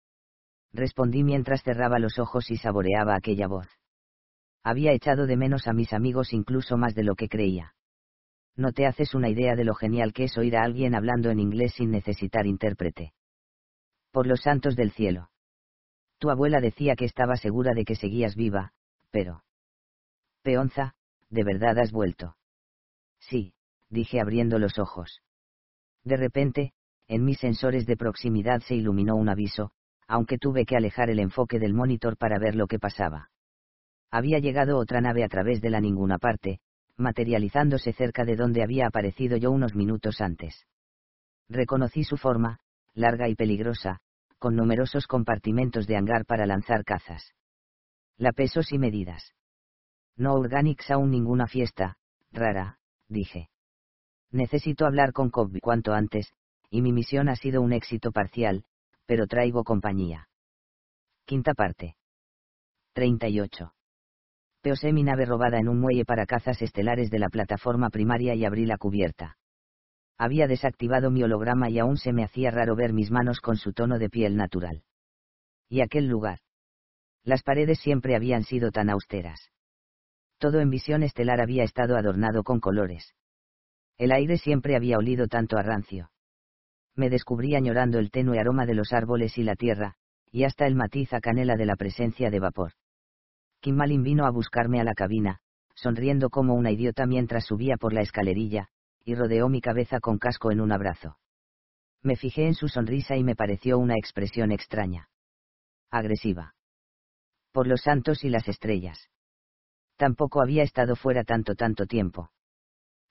respondí mientras cerraba los ojos y saboreaba aquella voz. Había echado de menos a mis amigos incluso más de lo que creía. No te haces una idea de lo genial que es oír a alguien hablando en inglés sin necesitar intérprete. Por los santos del cielo. Tu abuela decía que estaba segura de que seguías viva, pero... Peonza, ¿de verdad has vuelto? Sí, dije abriendo los ojos. De repente, en mis sensores de proximidad se iluminó un aviso, aunque tuve que alejar el enfoque del monitor para ver lo que pasaba. Había llegado otra nave a través de la ninguna parte, materializándose cerca de donde había aparecido yo unos minutos antes. Reconocí su forma, larga y peligrosa, con numerosos compartimentos de hangar para lanzar cazas. La pesos y medidas. No Organics aún ninguna fiesta, rara, dije. Necesito hablar con Cobby cuanto antes, y mi misión ha sido un éxito parcial, pero traigo compañía. Quinta parte. 38. Peosé mi nave robada en un muelle para cazas estelares de la plataforma primaria y abrí la cubierta. Había desactivado mi holograma y aún se me hacía raro ver mis manos con su tono de piel natural. Y aquel lugar. Las paredes siempre habían sido tan austeras. Todo en visión estelar había estado adornado con colores. El aire siempre había olido tanto a rancio me descubrí añorando el tenue aroma de los árboles y la tierra, y hasta el matiz a canela de la presencia de vapor. Kim Malin vino a buscarme a la cabina, sonriendo como una idiota mientras subía por la escalerilla, y rodeó mi cabeza con casco en un abrazo. Me fijé en su sonrisa y me pareció una expresión extraña. Agresiva. Por los santos y las estrellas. Tampoco había estado fuera tanto tanto tiempo.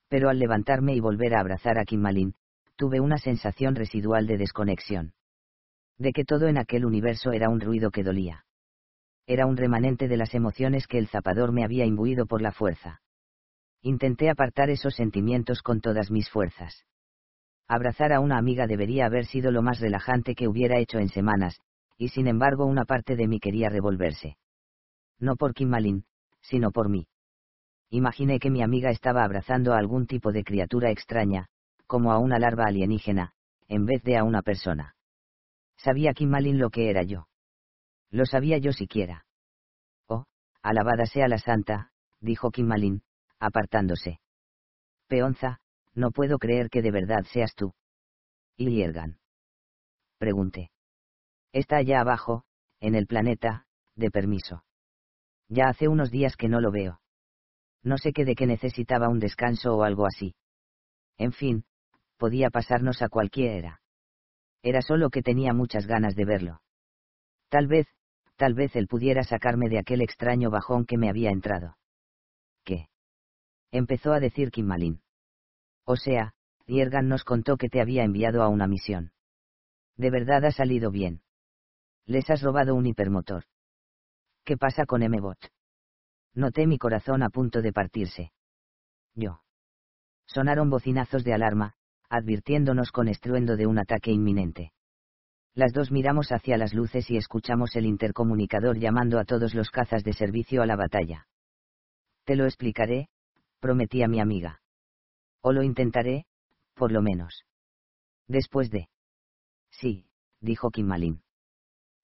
Pero al levantarme y volver a abrazar a Kim Malin, tuve una sensación residual de desconexión. De que todo en aquel universo era un ruido que dolía. Era un remanente de las emociones que el zapador me había imbuido por la fuerza. Intenté apartar esos sentimientos con todas mis fuerzas. Abrazar a una amiga debería haber sido lo más relajante que hubiera hecho en semanas, y sin embargo una parte de mí quería revolverse. No por Kim Malin, sino por mí. Imaginé que mi amiga estaba abrazando a algún tipo de criatura extraña, como a una larva alienígena, en vez de a una persona. Sabía Kim Malin lo que era yo. Lo sabía yo siquiera. Oh, alabada sea la santa, dijo Kim Malin, apartándose. Peonza, no puedo creer que de verdad seas tú. ¿Y Liergan? Pregunté. Está allá abajo, en el planeta, de permiso. Ya hace unos días que no lo veo. No sé qué de qué necesitaba un descanso o algo así. En fin, podía pasarnos a cualquiera. Era solo que tenía muchas ganas de verlo. Tal vez, tal vez él pudiera sacarme de aquel extraño bajón que me había entrado. ¿Qué? Empezó a decir Kim Malin. O sea, Yergan nos contó que te había enviado a una misión. De verdad ha salido bien. Les has robado un hipermotor. ¿Qué pasa con M-Bot? Noté mi corazón a punto de partirse. Yo. Sonaron bocinazos de alarma, advirtiéndonos con estruendo de un ataque inminente. Las dos miramos hacia las luces y escuchamos el intercomunicador llamando a todos los cazas de servicio a la batalla. Te lo explicaré, prometí a mi amiga. O lo intentaré, por lo menos. Después de. Sí, dijo Kim Malin.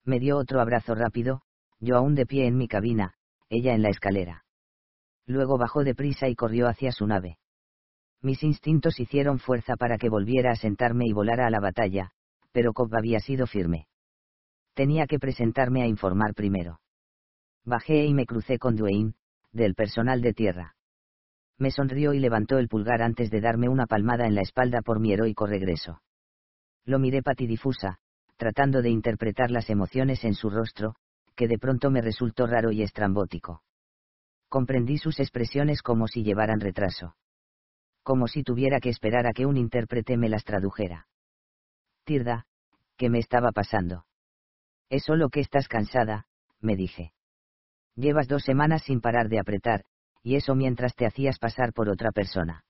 Me dio otro abrazo rápido, yo aún de pie en mi cabina, ella en la escalera. Luego bajó deprisa y corrió hacia su nave mis instintos hicieron fuerza para que volviera a sentarme y volara a la batalla, pero Cobb había sido firme. Tenía que presentarme a informar primero. Bajé y me crucé con Duane, del personal de tierra. Me sonrió y levantó el pulgar antes de darme una palmada en la espalda por mi heroico regreso. Lo miré patidifusa, tratando de interpretar las emociones en su rostro, que de pronto me resultó raro y estrambótico. Comprendí sus expresiones como si llevaran retraso como si tuviera que esperar a que un intérprete me las tradujera. Tirda, ¿qué me estaba pasando? Es solo que estás cansada, me dije. Llevas dos semanas sin parar de apretar, y eso mientras te hacías pasar por otra persona.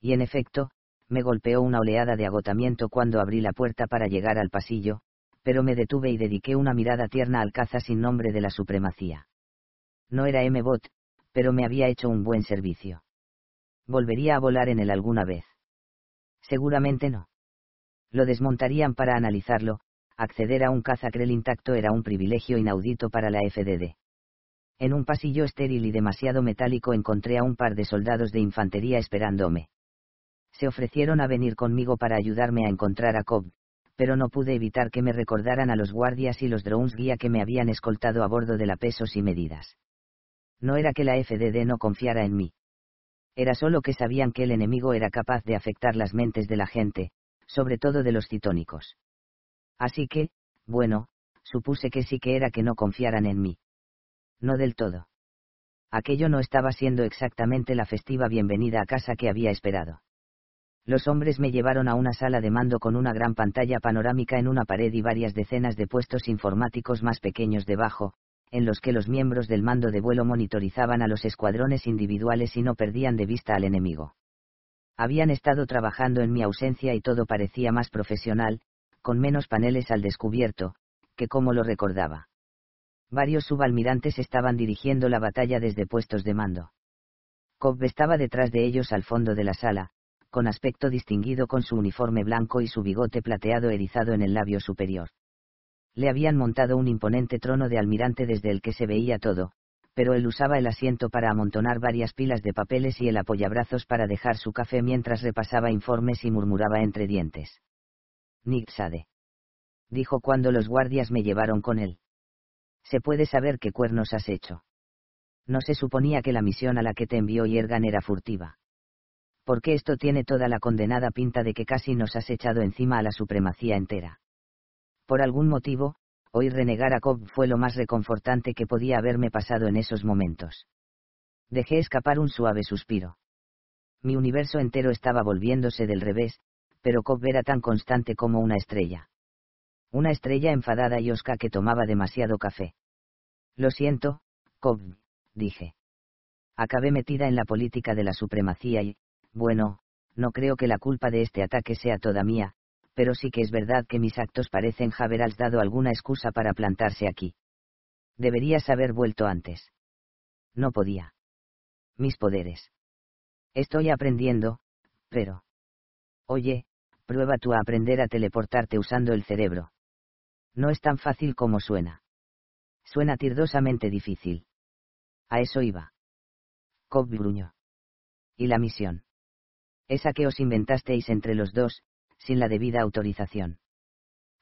Y en efecto, me golpeó una oleada de agotamiento cuando abrí la puerta para llegar al pasillo, pero me detuve y dediqué una mirada tierna al caza sin nombre de la supremacía. No era M-Bot, pero me había hecho un buen servicio volvería a volar en él alguna vez. Seguramente no. Lo desmontarían para analizarlo, acceder a un cazacrel intacto era un privilegio inaudito para la FDD. En un pasillo estéril y demasiado metálico encontré a un par de soldados de infantería esperándome. Se ofrecieron a venir conmigo para ayudarme a encontrar a Cobb, pero no pude evitar que me recordaran a los guardias y los drones guía que me habían escoltado a bordo de la pesos y medidas. No era que la FDD no confiara en mí era solo que sabían que el enemigo era capaz de afectar las mentes de la gente, sobre todo de los citónicos. Así que, bueno, supuse que sí que era que no confiaran en mí. No del todo. Aquello no estaba siendo exactamente la festiva bienvenida a casa que había esperado. Los hombres me llevaron a una sala de mando con una gran pantalla panorámica en una pared y varias decenas de puestos informáticos más pequeños debajo, en los que los miembros del mando de vuelo monitorizaban a los escuadrones individuales y no perdían de vista al enemigo. Habían estado trabajando en mi ausencia y todo parecía más profesional, con menos paneles al descubierto, que como lo recordaba. Varios subalmirantes estaban dirigiendo la batalla desde puestos de mando. Cobb estaba detrás de ellos al fondo de la sala, con aspecto distinguido con su uniforme blanco y su bigote plateado erizado en el labio superior le habían montado un imponente trono de almirante desde el que se veía todo, pero él usaba el asiento para amontonar varias pilas de papeles y el apoyabrazos para dejar su café mientras repasaba informes y murmuraba entre dientes. Nick Sade. Dijo cuando los guardias me llevaron con él. Se puede saber qué cuernos has hecho. No se suponía que la misión a la que te envió Yergan era furtiva. Porque esto tiene toda la condenada pinta de que casi nos has echado encima a la supremacía entera. Por algún motivo, oír renegar a Cobb fue lo más reconfortante que podía haberme pasado en esos momentos. Dejé escapar un suave suspiro. Mi universo entero estaba volviéndose del revés, pero Cobb era tan constante como una estrella. Una estrella enfadada y osca que tomaba demasiado café. Lo siento, Cobb, dije. Acabé metida en la política de la supremacía y, bueno, no creo que la culpa de este ataque sea toda mía, pero sí que es verdad que mis actos parecen haber dado alguna excusa para plantarse aquí. Deberías haber vuelto antes. No podía. Mis poderes. Estoy aprendiendo, pero... Oye, prueba tú a aprender a teleportarte usando el cerebro. No es tan fácil como suena. Suena tirdosamente difícil. A eso iba. Cobb. ¿Y la misión? Esa que os inventasteis entre los dos, sin la debida autorización.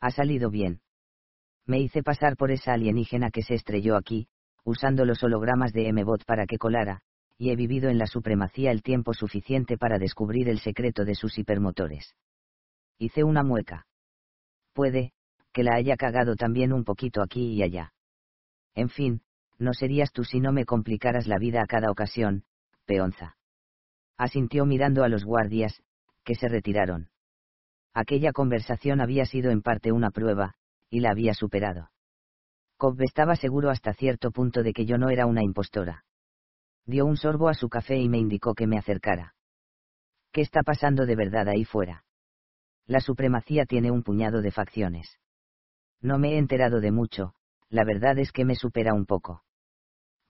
Ha salido bien. Me hice pasar por esa alienígena que se estrelló aquí, usando los hologramas de M-Bot para que colara, y he vivido en la supremacía el tiempo suficiente para descubrir el secreto de sus hipermotores. Hice una mueca. Puede, que la haya cagado también un poquito aquí y allá. En fin, no serías tú si no me complicaras la vida a cada ocasión, peonza. Asintió mirando a los guardias, que se retiraron. Aquella conversación había sido en parte una prueba, y la había superado. Cobb estaba seguro hasta cierto punto de que yo no era una impostora. Dio un sorbo a su café y me indicó que me acercara. ¿Qué está pasando de verdad ahí fuera? La supremacía tiene un puñado de facciones. No me he enterado de mucho, la verdad es que me supera un poco.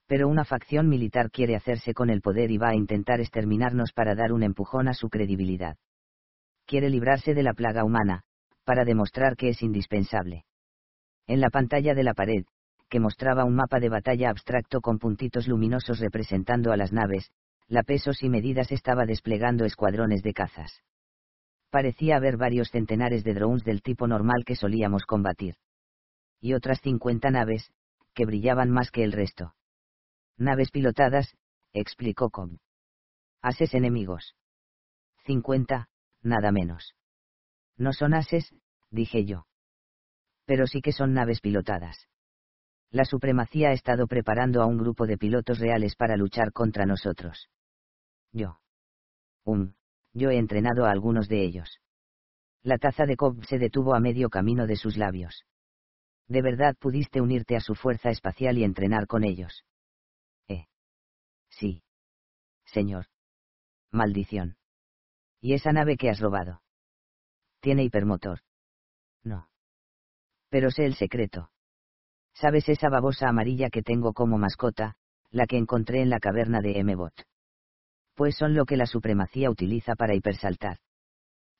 Pero una facción militar quiere hacerse con el poder y va a intentar exterminarnos para dar un empujón a su credibilidad. Quiere librarse de la plaga humana, para demostrar que es indispensable. En la pantalla de la pared, que mostraba un mapa de batalla abstracto con puntitos luminosos representando a las naves, la pesos y medidas estaba desplegando escuadrones de cazas parecía haber varios centenares de drones del tipo normal que solíamos combatir. Y otras 50 naves, que brillaban más que el resto. Naves pilotadas, explicó Com. Ases enemigos. 50, nada menos. No son ases, dije yo. Pero sí que son naves pilotadas. La supremacía ha estado preparando a un grupo de pilotos reales para luchar contra nosotros. Yo. Um, yo he entrenado a algunos de ellos. La taza de Cobb se detuvo a medio camino de sus labios. ¿De verdad pudiste unirte a su fuerza espacial y entrenar con ellos? Eh. Sí. Señor. Maldición. ¿Y esa nave que has robado? Tiene hipermotor. No. Pero sé el secreto. ¿Sabes esa babosa amarilla que tengo como mascota, la que encontré en la caverna de M-Bot? Pues son lo que la supremacía utiliza para hipersaltar.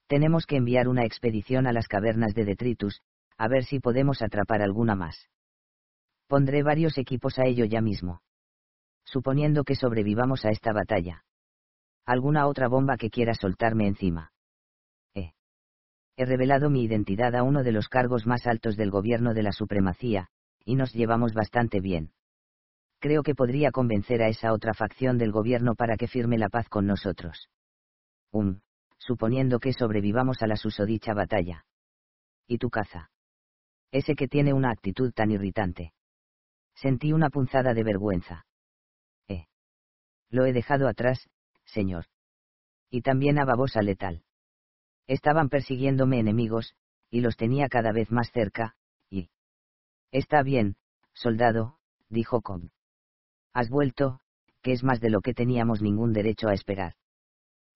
Tenemos que enviar una expedición a las cavernas de detritus, a ver si podemos atrapar alguna más. Pondré varios equipos a ello ya mismo. Suponiendo que sobrevivamos a esta batalla. ¿Alguna otra bomba que quiera soltarme encima? Eh. He revelado mi identidad a uno de los cargos más altos del gobierno de la supremacía, y nos llevamos bastante bien creo que podría convencer a esa otra facción del gobierno para que firme la paz con nosotros. Um, suponiendo que sobrevivamos a la susodicha batalla. ¿Y tu caza? Ese que tiene una actitud tan irritante. Sentí una punzada de vergüenza. Eh. Lo he dejado atrás, señor. Y también a babosa letal. Estaban persiguiéndome enemigos, y los tenía cada vez más cerca, y... Está bien, soldado, dijo Cobb. Has vuelto, que es más de lo que teníamos ningún derecho a esperar.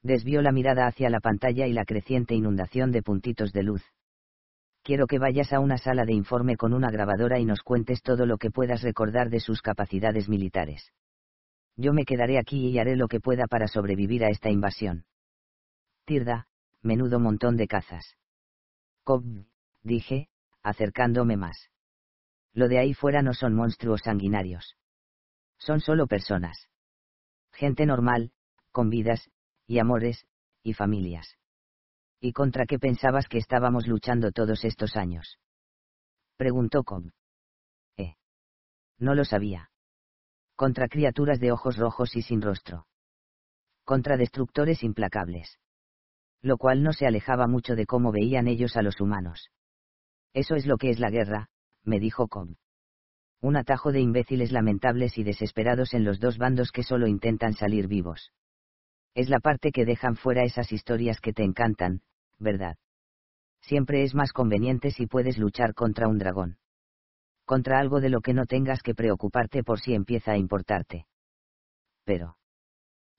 Desvió la mirada hacia la pantalla y la creciente inundación de puntitos de luz. Quiero que vayas a una sala de informe con una grabadora y nos cuentes todo lo que puedas recordar de sus capacidades militares. Yo me quedaré aquí y haré lo que pueda para sobrevivir a esta invasión. Tirda, menudo montón de cazas. Cobb, dije, acercándome más. Lo de ahí fuera no son monstruos sanguinarios. Son solo personas. Gente normal, con vidas, y amores, y familias. ¿Y contra qué pensabas que estábamos luchando todos estos años? Preguntó Cobb. Eh. No lo sabía. Contra criaturas de ojos rojos y sin rostro. contra destructores implacables. Lo cual no se alejaba mucho de cómo veían ellos a los humanos. Eso es lo que es la guerra, me dijo Cobb. Un atajo de imbéciles lamentables y desesperados en los dos bandos que solo intentan salir vivos. Es la parte que dejan fuera esas historias que te encantan, ¿verdad? Siempre es más conveniente si puedes luchar contra un dragón. Contra algo de lo que no tengas que preocuparte por si empieza a importarte. Pero.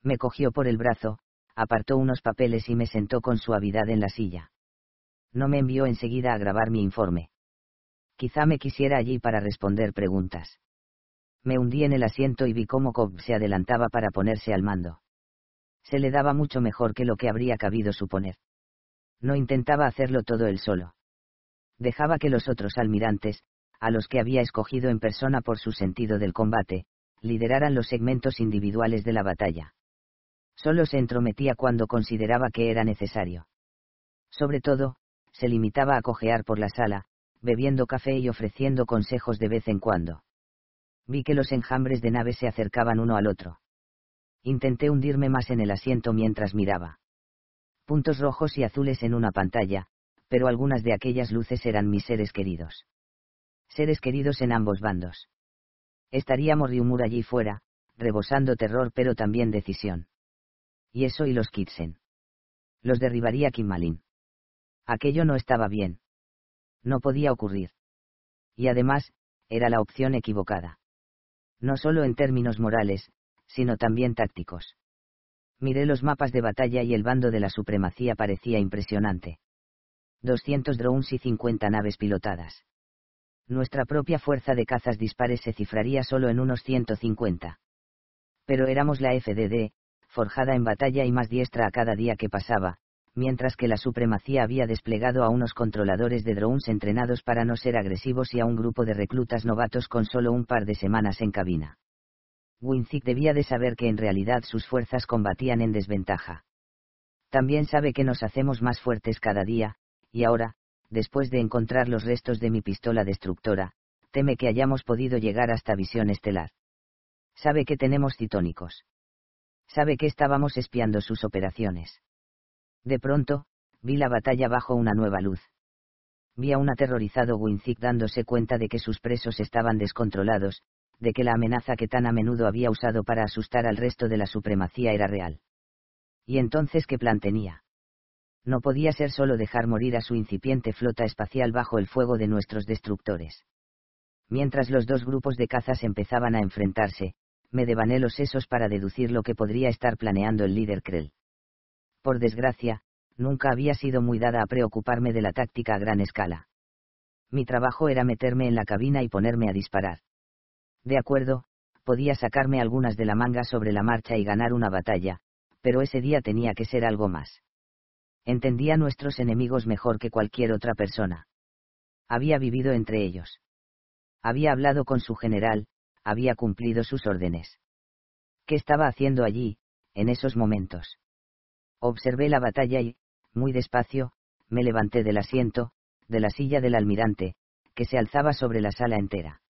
Me cogió por el brazo, apartó unos papeles y me sentó con suavidad en la silla. No me envió enseguida a grabar mi informe. Quizá me quisiera allí para responder preguntas. Me hundí en el asiento y vi cómo Cobb se adelantaba para ponerse al mando. Se le daba mucho mejor que lo que habría cabido suponer. No intentaba hacerlo todo él solo. Dejaba que los otros almirantes, a los que había escogido en persona por su sentido del combate, lideraran los segmentos individuales de la batalla. Solo se entrometía cuando consideraba que era necesario. Sobre todo, se limitaba a cojear por la sala, bebiendo café y ofreciendo consejos de vez en cuando. Vi que los enjambres de naves se acercaban uno al otro. Intenté hundirme más en el asiento mientras miraba puntos rojos y azules en una pantalla, pero algunas de aquellas luces eran mis seres queridos. Seres queridos en ambos bandos. Estaría Morriumur allí fuera, rebosando terror pero también decisión. Y eso y los Kitsen. Los derribaría Kimmalin. Aquello no estaba bien. No podía ocurrir. Y además, era la opción equivocada. No solo en términos morales, sino también tácticos. Miré los mapas de batalla y el bando de la supremacía parecía impresionante. 200 drones y 50 naves pilotadas. Nuestra propia fuerza de cazas dispares se cifraría solo en unos 150. Pero éramos la FDD, forjada en batalla y más diestra a cada día que pasaba, mientras que la supremacía había desplegado a unos controladores de drones entrenados para no ser agresivos y a un grupo de reclutas novatos con solo un par de semanas en cabina. Winzik debía de saber que en realidad sus fuerzas combatían en desventaja. También sabe que nos hacemos más fuertes cada día, y ahora, después de encontrar los restos de mi pistola destructora, teme que hayamos podido llegar hasta visión estelar. Sabe que tenemos citónicos. Sabe que estábamos espiando sus operaciones. De pronto, vi la batalla bajo una nueva luz. Vi a un aterrorizado Winzik dándose cuenta de que sus presos estaban descontrolados, de que la amenaza que tan a menudo había usado para asustar al resto de la supremacía era real. ¿Y entonces qué plan tenía? No podía ser solo dejar morir a su incipiente flota espacial bajo el fuego de nuestros destructores. Mientras los dos grupos de cazas empezaban a enfrentarse, me devané los sesos para deducir lo que podría estar planeando el líder Krell. Por desgracia, nunca había sido muy dada a preocuparme de la táctica a gran escala. Mi trabajo era meterme en la cabina y ponerme a disparar. De acuerdo, podía sacarme algunas de la manga sobre la marcha y ganar una batalla, pero ese día tenía que ser algo más. Entendía a nuestros enemigos mejor que cualquier otra persona. Había vivido entre ellos. Había hablado con su general, había cumplido sus órdenes. ¿Qué estaba haciendo allí, en esos momentos? Observé la batalla y, muy despacio, me levanté del asiento, de la silla del almirante, que se alzaba sobre la sala entera.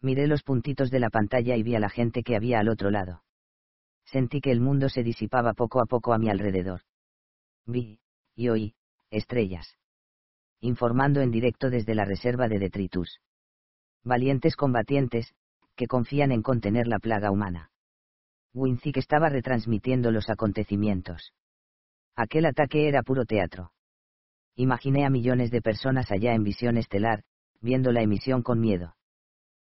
Miré los puntitos de la pantalla y vi a la gente que había al otro lado. Sentí que el mundo se disipaba poco a poco a mi alrededor. Vi, y oí, estrellas. Informando en directo desde la reserva de detritus. Valientes combatientes, que confían en contener la plaga humana. Winzik estaba retransmitiendo los acontecimientos. Aquel ataque era puro teatro. Imaginé a millones de personas allá en visión estelar, viendo la emisión con miedo.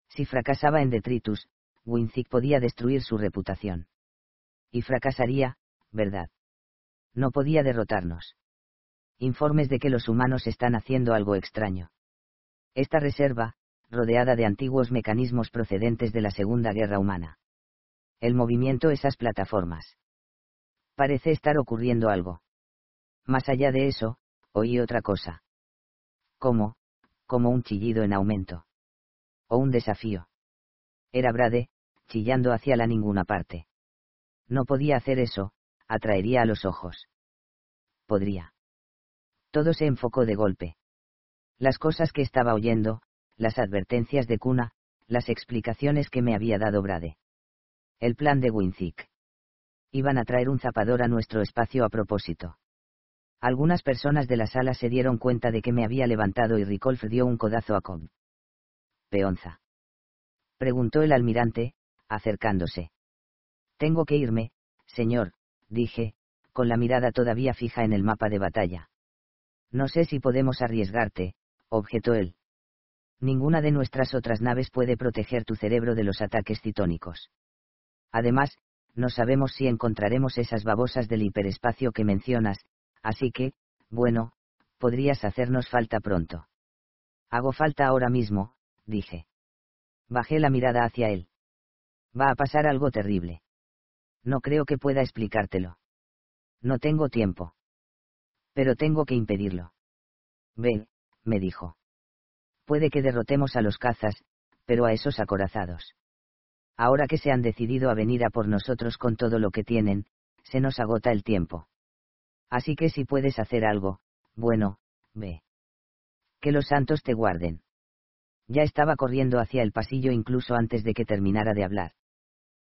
Si fracasaba en detritus, Winzik podía destruir su reputación. Y fracasaría, ¿verdad? No podía derrotarnos. Informes de que los humanos están haciendo algo extraño. Esta reserva, rodeada de antiguos mecanismos procedentes de la Segunda Guerra Humana. El movimiento esas plataformas. Parece estar ocurriendo algo. Más allá de eso, oí otra cosa. ¿Cómo? Como un chillido en aumento o un desafío. Era Brade, chillando hacia la ninguna parte. No podía hacer eso, atraería a los ojos. Podría. Todo se enfocó de golpe. Las cosas que estaba oyendo, las advertencias de Cuna, las explicaciones que me había dado Brade. El plan de Winzik. Iban a traer un zapador a nuestro espacio a propósito. Algunas personas de la sala se dieron cuenta de que me había levantado y Ricolf dio un codazo a Cobb. Peonza. Preguntó el almirante, acercándose. Tengo que irme, señor, dije, con la mirada todavía fija en el mapa de batalla. No sé si podemos arriesgarte, objetó él. Ninguna de nuestras otras naves puede proteger tu cerebro de los ataques citónicos. Además, no sabemos si encontraremos esas babosas del hiperespacio que mencionas, así que, bueno, podrías hacernos falta pronto. Hago falta ahora mismo, dije. Bajé la mirada hacia él. Va a pasar algo terrible. No creo que pueda explicártelo. No tengo tiempo. Pero tengo que impedirlo. Ve, me dijo. Puede que derrotemos a los cazas, pero a esos acorazados. Ahora que se han decidido a venir a por nosotros con todo lo que tienen, se nos agota el tiempo. Así que si puedes hacer algo, bueno, ve. Que los santos te guarden. Ya estaba corriendo hacia el pasillo incluso antes de que terminara de hablar.